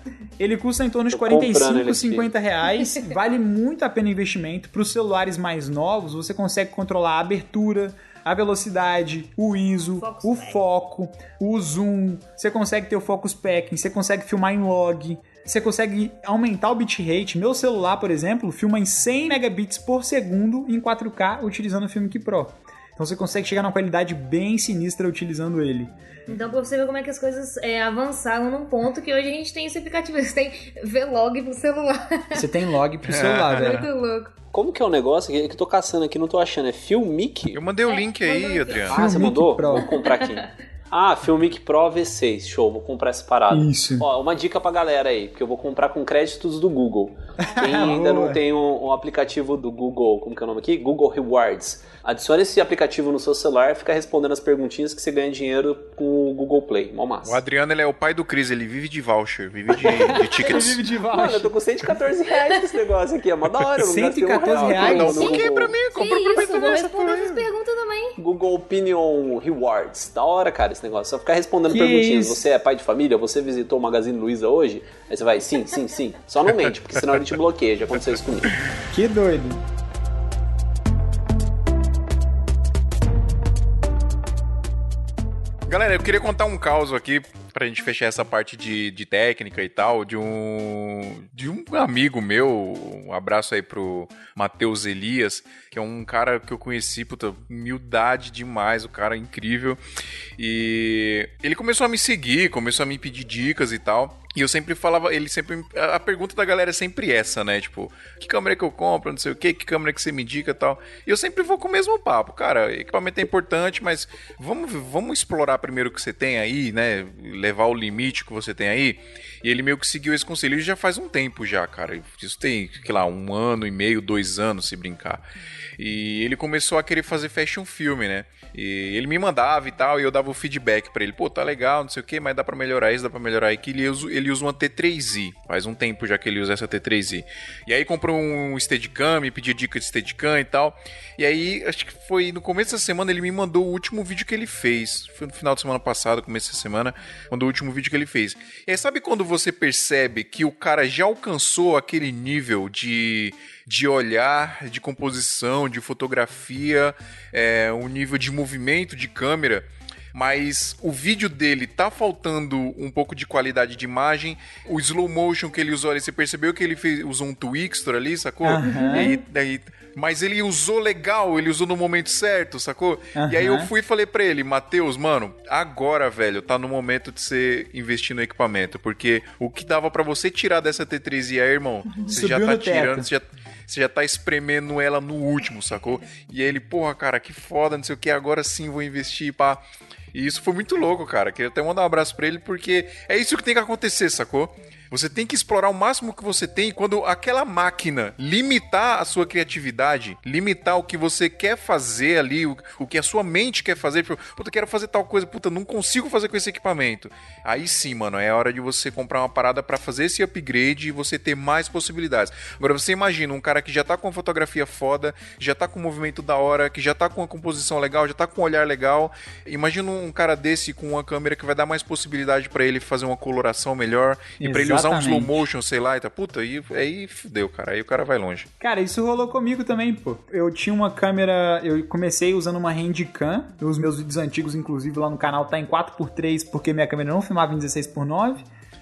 Ele custa em torno de Tô comprando ele 45, aqui. 50 reais. Vale muito a pena o investimento. Para os celulares mais novos, você consegue controlar a abertura, a velocidade, o ISO, Focus o foco, o zoom. Você consegue ter o focus packing, você consegue filmar em log. Você consegue aumentar o bitrate. Meu celular, por exemplo, filma em 100 megabits por segundo em 4K utilizando o Filmic Pro. Então você consegue chegar numa qualidade bem sinistra utilizando ele. Então, pra você ver como é que as coisas é, avançaram num ponto que hoje a gente tem esse aplicativo. [LAUGHS] Você tem Vlog pro celular. Você tem log pro celular, velho. Muito louco. Como que é o negócio que que eu tô caçando aqui, não tô achando? É Filmic? Eu mandei o link aí, Adriano. Ah, você mandou? Pro. Vou comprar aqui. Ah, Filmic Pro V6. Show, vou comprar essa parada. Isso. Ó, uma dica pra galera aí, porque eu vou comprar com créditos do Google. Quem ainda não tem um, um aplicativo do Google, como que é o nome aqui? Google Rewards. Adicione esse aplicativo no seu celular, fica respondendo as perguntinhas que você ganha dinheiro com o Google Play. Mó O massa. Adriano, ele é o pai do Cris, ele vive de voucher, vive de, de [LAUGHS] tickets. Vive de Mano, eu voucher. tô com 114 reais com esse negócio aqui, é mó da hora. eu não gastei um 114 real aqui reais? Não, fiquei Google. pra mim, Que compra pra mim também responder essas perguntas também. Google Opinion Rewards. Da hora, cara, esse negócio. Só ficar respondendo Que perguntinhas. isso? Você é pai de família? Você visitou o Magazine Luiza hoje? Aí você vai, sim, sim, sim. Só não mente, porque senão ele te bloqueia. Já aconteceu isso comigo. Que doido. Galera, eu queria contar um caos aqui. pra gente fechar essa parte de, de técnica e tal, de um de um amigo meu, um abraço aí pro Matheus Elias, que é um cara que eu conheci, puta, humildade demais, o cara é incrível. E ele começou a me seguir, começou a me pedir dicas e tal. E eu sempre falava, ele sempre. A pergunta da galera é sempre essa, né? Tipo, que câmera que eu compro, não sei o que, que câmera que você me indica tal. E eu sempre vou com o mesmo papo. Cara, equipamento é importante, mas vamos, vamos explorar primeiro o que você tem aí, né? Levar o limite que você tem aí. E ele meio que seguiu esse conselho já faz um tempo já, cara. Isso tem, sei lá, um ano e meio, dois anos, se brincar. E ele começou a querer fazer fashion filme, né? E ele me mandava e tal, e eu dava o feedback para ele. Pô, tá legal, não sei o que, mas dá para melhorar isso, dá para melhorar aquilo. Ele usa, ele usa uma T3i. Faz um tempo já que ele usa essa T3i. E aí comprou um Steadicam, me pediu dica de Steadicam e tal. E aí, acho que foi no começo da semana, ele me mandou o último vídeo que ele fez. Foi no final de semana passada, começo da semana, mandou o último vídeo que ele fez. E aí, sabe quando você percebe que o cara já alcançou aquele nível de de olhar, de composição, de fotografia, é, um nível de movimento de câmera mas o vídeo dele tá faltando um pouco de qualidade de imagem. O slow motion que ele usou ali, você percebeu que ele fez, usou um Twixtor ali, sacou? Aham. E aí, daí- mas ele usou legal, ele usou no momento certo, sacou? E aí eu fui e falei pra ele, Matheus, mano, agora, velho, tá no momento de você investir no equipamento, porque o que dava pra você tirar dessa T3i aí, irmão, você já tá tirando, você já, você já tá espremendo ela no último, sacou? E aí ele, porra, cara, que foda, não sei o que, agora sim vou investir, pá. E isso foi muito louco, cara. Queria até mandar um abraço pra ele, porque é isso que tem que acontecer, sacou? Você tem que explorar o máximo que você tem quando aquela máquina limitar a sua criatividade, limitar o que você quer fazer ali, o, o que a sua mente quer fazer. Tipo, Puta, quero fazer tal coisa, puta, não consigo fazer com esse equipamento. Aí sim, mano, é hora de você comprar uma parada pra fazer esse upgrade e você ter mais possibilidades. Agora você imagina um cara que já tá com fotografia foda, já tá com movimento da hora, que já tá com uma composição legal, já tá com um olhar legal. Imagina um cara desse com uma câmera que vai dar mais possibilidade pra ele fazer uma coloração melhor e pra ele usar um slow motion, sei lá, e tá, puta, aí, aí fudeu, cara. Aí o cara vai longe. Cara, isso rolou comigo também, pô. Eu tinha uma câmera, eu comecei usando uma Handicam, os meus vídeos antigos, inclusive, lá no canal tá em 4x3, porque minha câmera não filmava em 16x9.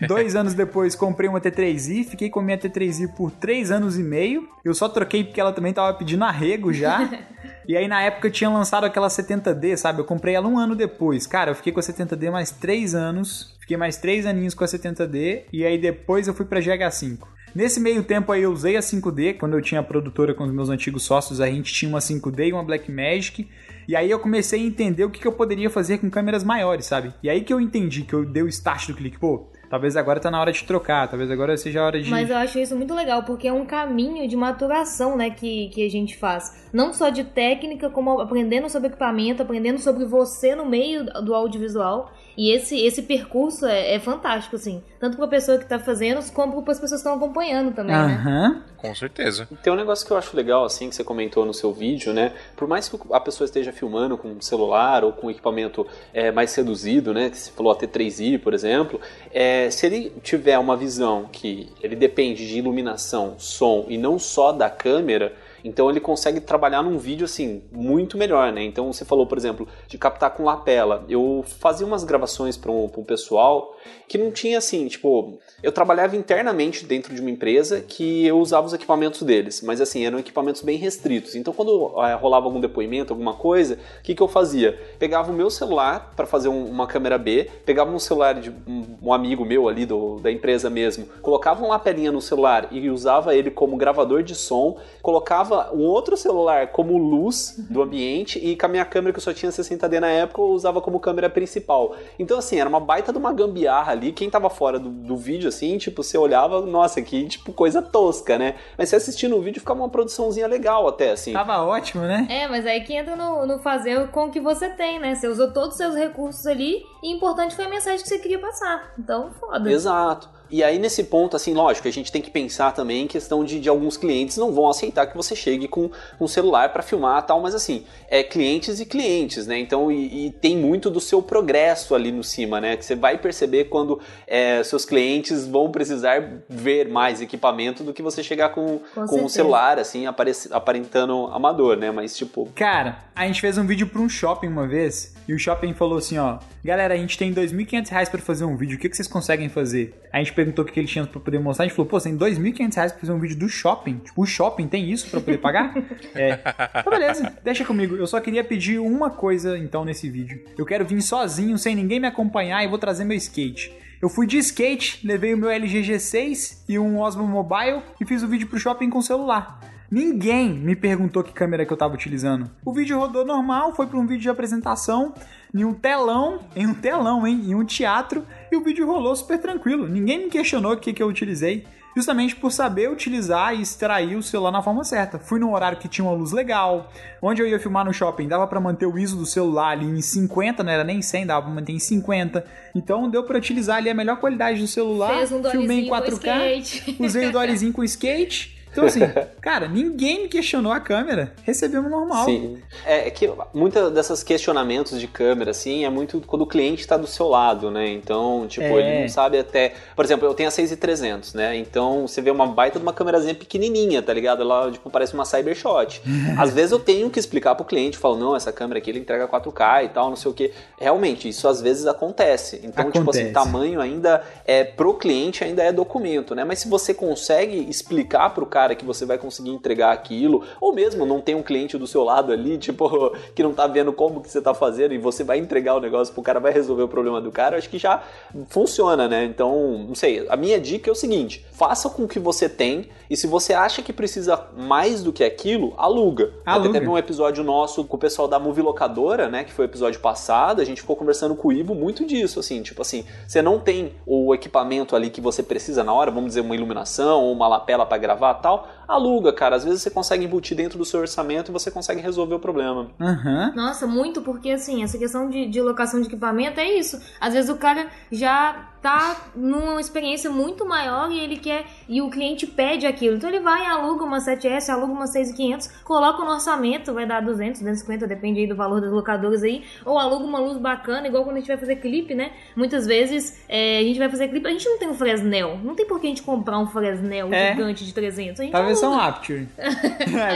Dois anos depois comprei uma T3i, fiquei com a minha T3i por três anos e meio. Eu só troquei porque ela também tava pedindo arrego já. [LAUGHS] e aí na época tinha lançado aquela 70D, sabe? Eu comprei ela um ano depois. Cara, eu fiquei com a 70D mais três anos. Fiquei mais três aninhos com a 70D. E aí depois eu fui pra GH5. Nesse meio tempo aí eu usei a 5D, quando eu tinha a produtora com os meus antigos sócios, a gente tinha uma 5D e uma Blackmagic. E aí eu comecei a entender o que, que eu poderia fazer com câmeras maiores, sabe? E aí que eu entendi, que eu dei o start do clique, pô, talvez agora tá na hora de trocar, talvez agora seja a hora de... Mas eu acho isso muito legal, porque é um caminho de maturação, né, que, que a gente faz. Não só de técnica, como aprendendo sobre equipamento, aprendendo sobre você no meio do audiovisual. E esse, esse percurso é, é fantástico, assim. Tanto pra pessoa que tá fazendo, como para as pessoas que estão acompanhando também, né? Aham. Com certeza. Tem um negócio que eu acho legal, assim, que você comentou no seu vídeo, né? Por mais que a pessoa esteja filmando com um celular ou com um equipamento é, mais reduzido, né? Que você falou a T3i, por exemplo, é, se ele tiver uma visão que ele depende de iluminação, som e não só da câmera, então ele consegue trabalhar num vídeo assim muito melhor, né? Então você falou, por exemplo, de captar com lapela. Eu fazia umas gravações para um, um pessoal que não tinha assim, tipo, eu trabalhava internamente dentro de uma empresa que eu usava os equipamentos deles, mas assim, eram equipamentos bem restritos. Então quando eh, rolava algum depoimento, alguma coisa, o que, que eu fazia? Pegava o meu celular para fazer um- uma câmera B, pegava um celular de um, um amigo meu ali do, da empresa mesmo, colocava uma lapelinha no celular e usava ele como gravador de som, colocava um outro celular como luz do ambiente e com a minha câmera que eu só tinha 60D na época, eu usava como câmera principal. Então assim, era uma baita de uma gambiarra ali, quem tava fora do, do vídeo assim, tipo, você olhava, nossa, que tipo coisa tosca, né? Mas você assistindo o vídeo ficava uma produçãozinha legal até assim. Tava ótimo, né? É, mas aí que entra no, no fazer com o que você tem, né? Você usou todos os seus recursos ali e importante foi a mensagem que você queria passar. Então, foda. Exato. E aí, nesse ponto, assim, lógico, a gente tem que pensar também em questão de, de alguns clientes não vão aceitar que você chegue com um celular para filmar e tal, mas assim, é clientes e clientes, né? Então, e, e tem muito do seu progresso ali no cima, né? Que você vai perceber quando é, seus clientes vão precisar ver mais equipamento do que você chegar com, Com com um celular, assim, aparentando amador, né? Mas, tipo, Cara, a gente fez um vídeo pra um shopping uma vez. E o shopping falou assim, ó, galera, a gente tem 2.500 reais pra fazer um vídeo, o que, que vocês conseguem fazer? A gente perguntou o que, que eles tinham pra poder mostrar, a gente falou, pô, você tem 2.500 reais pra fazer um vídeo do shopping? Tipo, o shopping tem isso pra poder pagar? [LAUGHS] é. Então beleza, deixa comigo. Eu só queria pedir uma coisa, então, nesse vídeo. Eu quero vir sozinho, sem ninguém me acompanhar e vou trazer meu skate. Eu fui de skate, levei o meu LG G6 e um Osmo Mobile e fiz o vídeo pro shopping com celular. Ninguém me perguntou que câmera que eu tava utilizando. O vídeo rodou normal, foi para um vídeo de apresentação, em um telão, em um telão, hein, em um teatro, e o vídeo rolou super tranquilo. Ninguém me questionou o que, que eu utilizei, justamente por saber utilizar e extrair o celular na forma certa. Fui num horário que tinha uma luz legal, onde eu ia filmar no shopping, dava para manter o ISO do celular ali em 50, não era nem 100, dava pra manter em 50. Então deu para utilizar ali a melhor qualidade do celular. Fez um filmei em dollyzinho com 4K, skate. usei o [LAUGHS] dollyzinho com skate. Então, assim, [LAUGHS] cara, ninguém me questionou a câmera. Recebemos normal. Sim. É, é que muitas dessas questionamentos de câmera, assim, é muito quando o cliente está do seu lado, né? Então, tipo, É. ele não sabe até. Por exemplo, eu tenho a 6300, né? Então, você vê uma baita de uma câmerazinha pequenininha, tá ligado? Ela, tipo, parece uma Cybershot. [LAUGHS] Às vezes eu tenho que explicar pro cliente, falo, não, essa câmera aqui ele entrega 4K e tal, não sei o quê. Realmente, isso às vezes acontece. Então, tipo assim, Acontece. tamanho ainda é pro cliente ainda é documento, né? Mas se você consegue explicar pro cara que você vai conseguir entregar aquilo, ou mesmo não tem um cliente do seu lado ali, [LAUGHS] tipo, que não tá vendo como que você tá fazendo e você vai entregar o negócio pro cara, vai resolver o problema do cara, acho que já funciona, né? Então, não sei, a minha dica é o seguinte, faça com o que você tem e se você acha que precisa mais do que aquilo, aluga. Aluga. Até teve um episódio nosso com o pessoal da Movie Locadora, né, que foi o episódio passado, a gente ficou conversando com o Ivo muito disso, assim, tipo assim, você não tem o equipamento ali que você precisa na hora, vamos dizer, uma iluminação ou uma lapela pra gravar tal, aluga, cara, às vezes você consegue embutir dentro do seu orçamento e você consegue resolver o problema. Aham. Nossa, muito, porque assim, essa questão de, de locação de equipamento é isso. Às vezes o cara já tá numa experiência muito maior e ele quer. E o cliente pede aquilo. Então ele vai e aluga uma 7S, aluga uma 6500, coloca no orçamento, vai dar 200, 250, depende aí do valor das locadoras aí. Ou aluga uma luz bacana, igual quando a gente vai fazer clipe, né? Muitas vezes é, a gente vai fazer clipe, a gente não tem um Fresnel. Não tem por que a gente comprar um Fresnel É. gigante de 300. A gente Talvez só um aluga. Apture. [LAUGHS] é,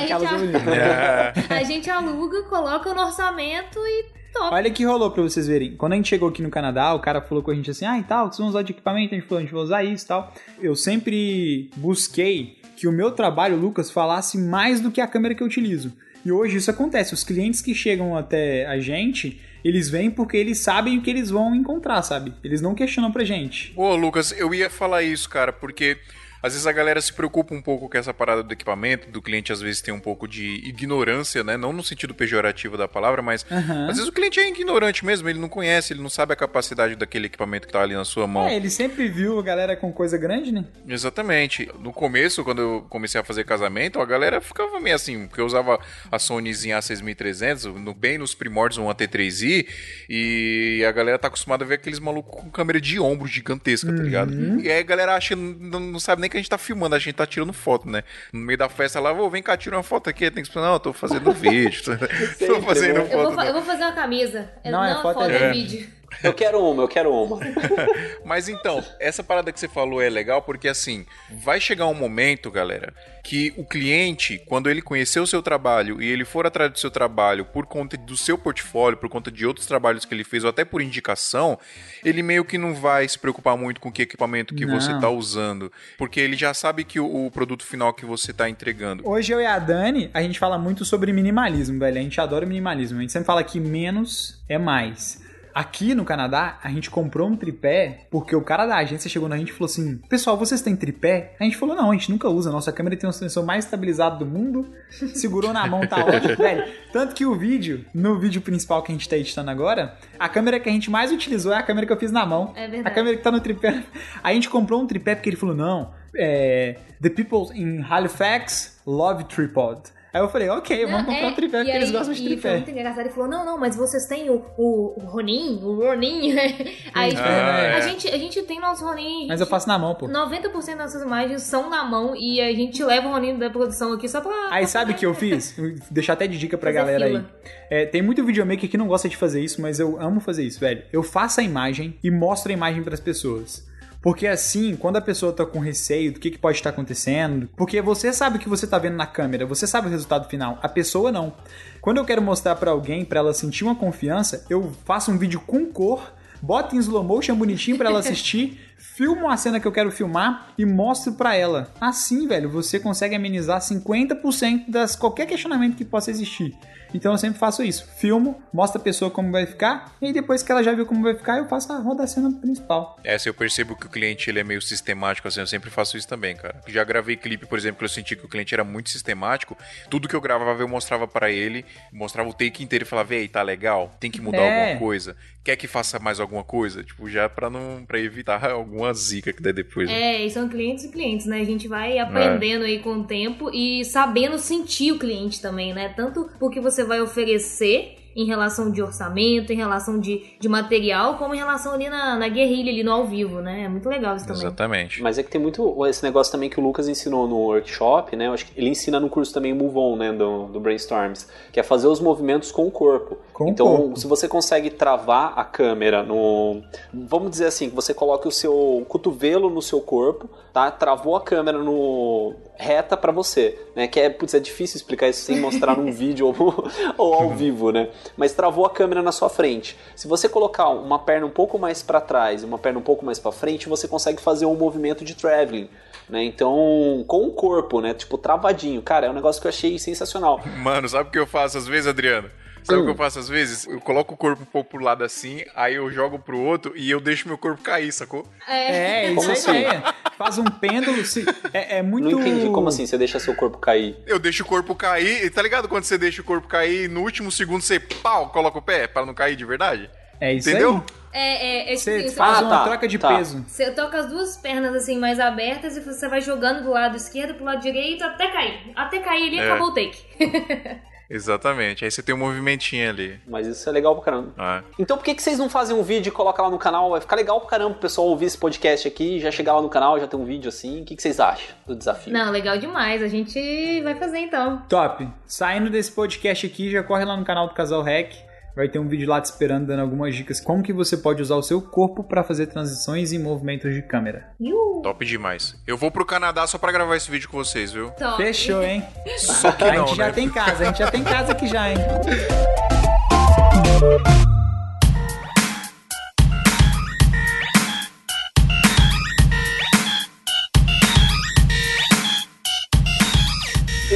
gente aquelas já- bonitas. [LAUGHS] A gente aluga, coloca no orçamento e top. Olha que rolou pra vocês verem. Quando a gente chegou aqui no Canadá, o cara falou com a gente assim: ah, e tal, vocês vão usar de equipamento? A gente falou: a gente vai usar isso e tal. Eu sempre busquei que o meu trabalho, Lucas, falasse mais do que a câmera que eu utilizo. E hoje isso acontece. Os clientes que chegam até a gente, eles vêm porque eles sabem o que eles vão encontrar, sabe? Eles não questionam pra gente. Ô, Lucas, eu ia falar isso, cara, porque às vezes a galera se preocupa um pouco com essa parada do equipamento, do cliente às vezes tem um pouco de ignorância, né? Não no sentido pejorativo da palavra, mas Aham. às vezes o cliente é ignorante mesmo, ele não conhece, ele não sabe a capacidade daquele equipamento que tá ali na sua mão. É, ele sempre viu a galera com coisa grande, né? Exatamente. No começo, quando eu comecei a fazer casamento, a galera ficava meio assim, porque eu usava a Sonyzinha A6300, no, bem nos primórdios, um AT3i, e a galera tá acostumada a ver aqueles malucos com câmera de ombro gigantesca, tá ligado? E aí a galera acha, não, não sabe nem que a gente tá filmando, a gente tá tirando foto, né? No meio da festa lá, vou, vem cá, tira uma foto aqui, tem que explicar, não, eu tô fazendo [LAUGHS] vídeo, [LAUGHS] tô fazendo né? Eu vou, foto. fa- não. eu vou fazer uma camisa. É, Não, não, é foto foto, é- é vídeo. Eu quero uma, eu quero uma. [LAUGHS] Mas então, essa parada que você falou é legal porque assim, vai chegar um momento, galera, que o cliente, quando ele conhecer o seu trabalho e ele for atrás do seu trabalho por conta do seu portfólio, por conta de outros trabalhos que ele fez ou até por indicação, ele meio que não vai se preocupar muito com que equipamento que Não. você está usando, porque ele já sabe que o, o produto final que você está entregando. Hoje eu e a Dani, a gente fala muito sobre minimalismo, velho. A gente adora minimalismo. A gente sempre fala que menos é mais. Aqui no Canadá, a gente comprou um tripé porque o cara da agência chegou na gente e falou assim: Pessoal, vocês têm tripé? A gente falou: Não, a gente nunca usa. Nossa câmera tem um sensor mais estabilizado do mundo. Segurou na mão, tá [LAUGHS] ótimo, velho. Tanto que o vídeo, no vídeo principal que a gente tá editando agora, a câmera que a gente mais utilizou é a câmera que eu fiz na mão. É A verdade. câmera que tá no tripé. A gente comprou um tripé porque ele falou: Não, é, The people in Halifax love tripod. Aí eu falei, ok, vamos Não, comprar é, um tripé porque eles aí- gostam de E foi tripé. muito engraçado. Ele falou: não, não, mas vocês têm o, o, o Ronin, o Ronin. [LAUGHS] aí, tipo, Ah, é. a, gente, a gente tem nosso Ronin. Mas eu faço na mão, pô. 90% das nossas imagens são na mão e a gente leva o Ronin da produção aqui só pra. Aí sabe o que eu fiz? Vou Deixar até de dica pra Fazer galera fila. aí. É, tem muito videomaker que não gosta de fazer isso, mas eu amo fazer isso, velho. Eu faço a imagem e mostro a imagem pras pessoas. Porque assim, quando a pessoa tá com receio do que, que pode estar acontecendo, porque você sabe o que você tá vendo na câmera, você sabe o resultado final, a pessoa não. Quando eu quero mostrar pra alguém, pra ela sentir uma confiança, eu faço um vídeo com cor, boto em slow motion bonitinho pra ela assistir, [LAUGHS] filmo a cena que eu quero filmar e mostro pra ela. Assim, velho, você consegue amenizar 50% das qualquer questionamento que possa existir. Então eu sempre faço isso. Filmo, mostro a pessoa como vai ficar, e depois que ela já viu como vai ficar, eu faço a roda cena principal. É, se eu percebo que o cliente ele é meio sistemático, assim, eu sempre faço isso também, cara. Já gravei clipe, por exemplo, que eu senti que o cliente era muito sistemático. Tudo que eu gravava eu mostrava pra ele, mostrava o take inteiro e falava, ei, tá legal? Tem que mudar É. alguma coisa? Quer que faça mais alguma coisa? Tipo, já pra não para evitar [LAUGHS] alguma zica que der depois. né? É, e são clientes e clientes, né? A gente vai aprendendo aí com o tempo e sabendo sentir o cliente também, né? Tanto porque você vai oferecer em relação de orçamento, em relação de, de material, como em relação ali na, na guerrilha, ali no ao vivo, né? É muito legal isso também. Exatamente. Mas é que tem muito esse negócio também que o Lucas ensinou no workshop, né? Eu acho que ele ensina no curso também Move On, né? Do, do Brainstorms, que é fazer os movimentos com o corpo. Com o então, corpo. se você consegue travar a câmera no. Vamos dizer assim, que você coloque o seu cotovelo no seu corpo, tá? Travou a câmera no reta pra você, né? Que é, putz, é difícil explicar isso sem mostrar num [LAUGHS] vídeo ou, ou ao vivo, né? Mas travou a câmera na sua frente. Se você colocar uma perna um pouco mais pra trás e uma perna um pouco mais pra frente, você consegue fazer um movimento de traveling, né? Então, com o corpo, né? Tipo, travadinho. Cara, é um negócio que eu achei sensacional. Mano, sabe o que eu faço às vezes, Adriano? Sabe o Hum. que eu faço às vezes? Eu coloco o corpo um pouco pro lado assim, aí eu jogo pro outro e eu deixo meu corpo cair, sacou? É, isso Como é assim? ideia. Faz um pêndulo. se- é, é muito. Não entendi como assim você deixa seu corpo cair. Eu deixo o corpo cair, e tá ligado quando você deixa o corpo cair e no último segundo você, pau, coloca o pé pra não cair de verdade? É isso Entendeu? aí. É, é, é tipo Você assim, faz Ah, uma tá, troca de tá. peso. Você toca as duas pernas assim mais abertas e você vai jogando do lado esquerdo pro lado direito até cair. Até cair ali e É. acabou o take. [LAUGHS] Exatamente. Aí você tem um movimentinho ali. Mas isso é legal pra caramba. Ah. Então por que, que vocês não fazem um vídeo e colocam lá no canal? Vai ficar legal pra caramba o pessoal ouvir esse podcast aqui, já chegar lá no canal, já ter um vídeo assim. O que, que vocês acham do desafio? Não, legal demais. A gente vai fazer então. Top. Saindo desse podcast aqui, já corre lá no canal do Casal Rec. Vai ter um vídeo lá te esperando, dando algumas dicas como que você pode usar o seu corpo para fazer transições e movimentos de câmera. Iu, Top demais. Eu vou pro Canadá só pra gravar esse vídeo com vocês, viu? top. Fechou, hein? Só que a não, gente já né? tem casa, a gente já tem casa aqui já, hein?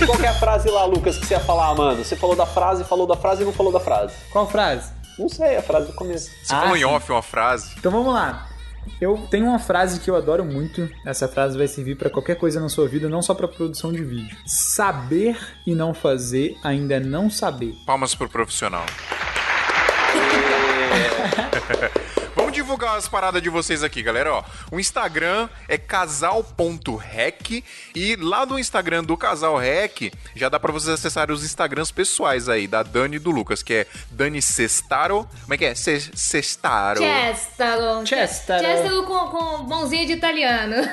E qual que é a frase lá, Lucas, que você ia falar, mano? Você falou da frase, falou da frase e não falou da frase. Qual frase? Não sei, a frase do começo. Você Ah, falou em off uma frase. Então vamos lá. Eu tenho uma frase que eu adoro muito. Essa frase vai servir para qualquer coisa na sua vida, não só para produção de vídeo. Saber e não fazer ainda é não saber. Palmas pro profissional. [LAUGHS] Divulgar as paradas de vocês aqui, galera. Ó, o Instagram é casal.rec e lá no Instagram do Casal Rec já dá pra vocês acessarem os Instagrams pessoais aí da Dani e do Lucas, que é Dani Sestaro. Como é que é? Se- Sestaro. Chestaro. Chestaro. Chestaro com, com mãozinha de italiano. [LAUGHS]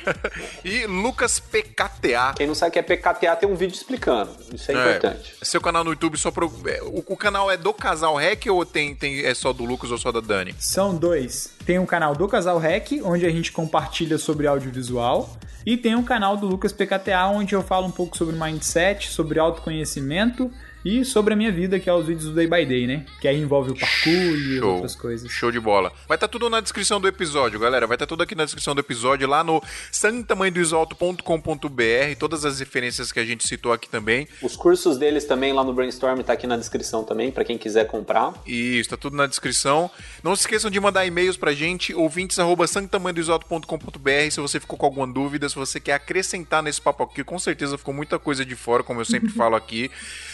[LAUGHS] E Lucas PKTA. Quem não sabe o que é PKTA tem um vídeo explicando. Isso é, importante. Seu canal no YouTube só pro. é, O, o canal é do Casal Rec ou tem, tem é só do Lucas ou só da Dani? São dois. Tem um canal do Casal Rec, onde a gente compartilha sobre audiovisual. E tem um canal do Lucas PKTA, onde eu falo um pouco sobre mindset, sobre autoconhecimento e sobre a minha vida, que é os vídeos do Day by Day, né? Que aí envolve o parkour e Show. outras coisas. Show de bola. Vai estar tudo na descrição do episódio, galera. Vai estar tudo aqui na descrição do episódio, lá no santamanhodoisalto.com.br, todas as referências que a gente citou aqui também. Os cursos deles também lá no Brainstorm tá aqui na descrição também, pra quem quiser comprar. E está tudo na descrição. Não se esqueçam de mandar e-mails pra gente, ouvintes@santamanhodoisalto.com.br, se você ficou com alguma dúvida, se você quer acrescentar nesse papo aqui, com certeza ficou muita coisa de fora, como eu sempre [LAUGHS] falo aqui.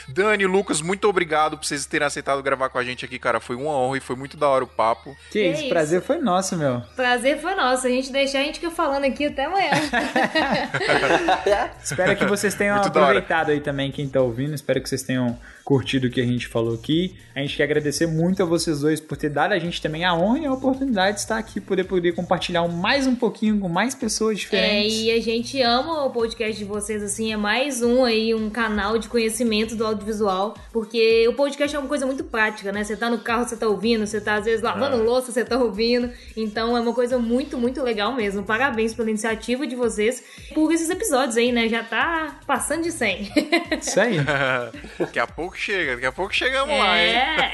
Dani, Lucas, muito obrigado por vocês terem aceitado gravar com a gente aqui, cara. Foi uma honra e foi muito da hora o papo. Que Que isso, isso. prazer foi nosso, meu. Prazer foi nosso. A gente deixar, a gente fica falando aqui até amanhã. [LAUGHS] Espero que vocês tenham Muito aproveitado aí também, quem tá ouvindo. Espero que vocês tenham curtido o que a gente falou aqui. A gente quer agradecer muito a vocês dois por ter dado a gente também a honra e a oportunidade de estar aqui, poder poder compartilhar mais um pouquinho com mais pessoas É, diferentes. e a gente ama o podcast de vocês, assim, é mais um aí, um canal de conhecimento do audiovisual, porque o podcast é uma coisa muito prática, né? Você tá no carro, você tá ouvindo, você tá às vezes lavando louça, você tá ouvindo, então é uma coisa muito, muito legal mesmo. Parabéns pela iniciativa de vocês, por esses episódios aí, né? Já tá passando de 100. [LAUGHS] Isso aí. [LAUGHS] daqui a pouco chega, daqui a pouco chegamos lá, hein? é.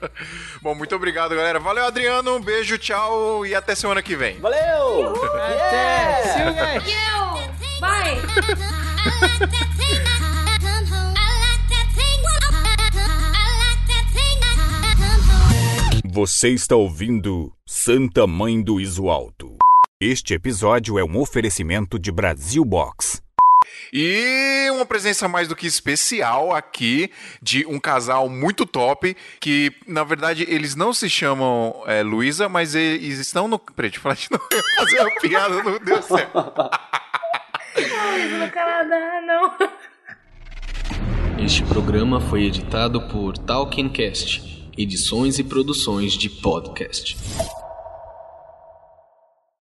[LAUGHS] Bom, muito obrigado, galera. Valeu, Adriano. Um beijo, tchau e até semana que vem. Valeu! Até! See you guys! Vai! Você está ouvindo Santa Mãe do Iso Alto. Este episódio é um oferecimento de Brasil Box. E uma presença mais do que especial aqui de um casal muito top que, na verdade, eles não se chamam é, Luísa, mas eles estão no. Peraí, deixa eu falar de novo. [LAUGHS] Eu ia fazer uma piada, não deu certo. No Canadá, não. Este programa foi editado por Talkincast, edições e produções de podcast.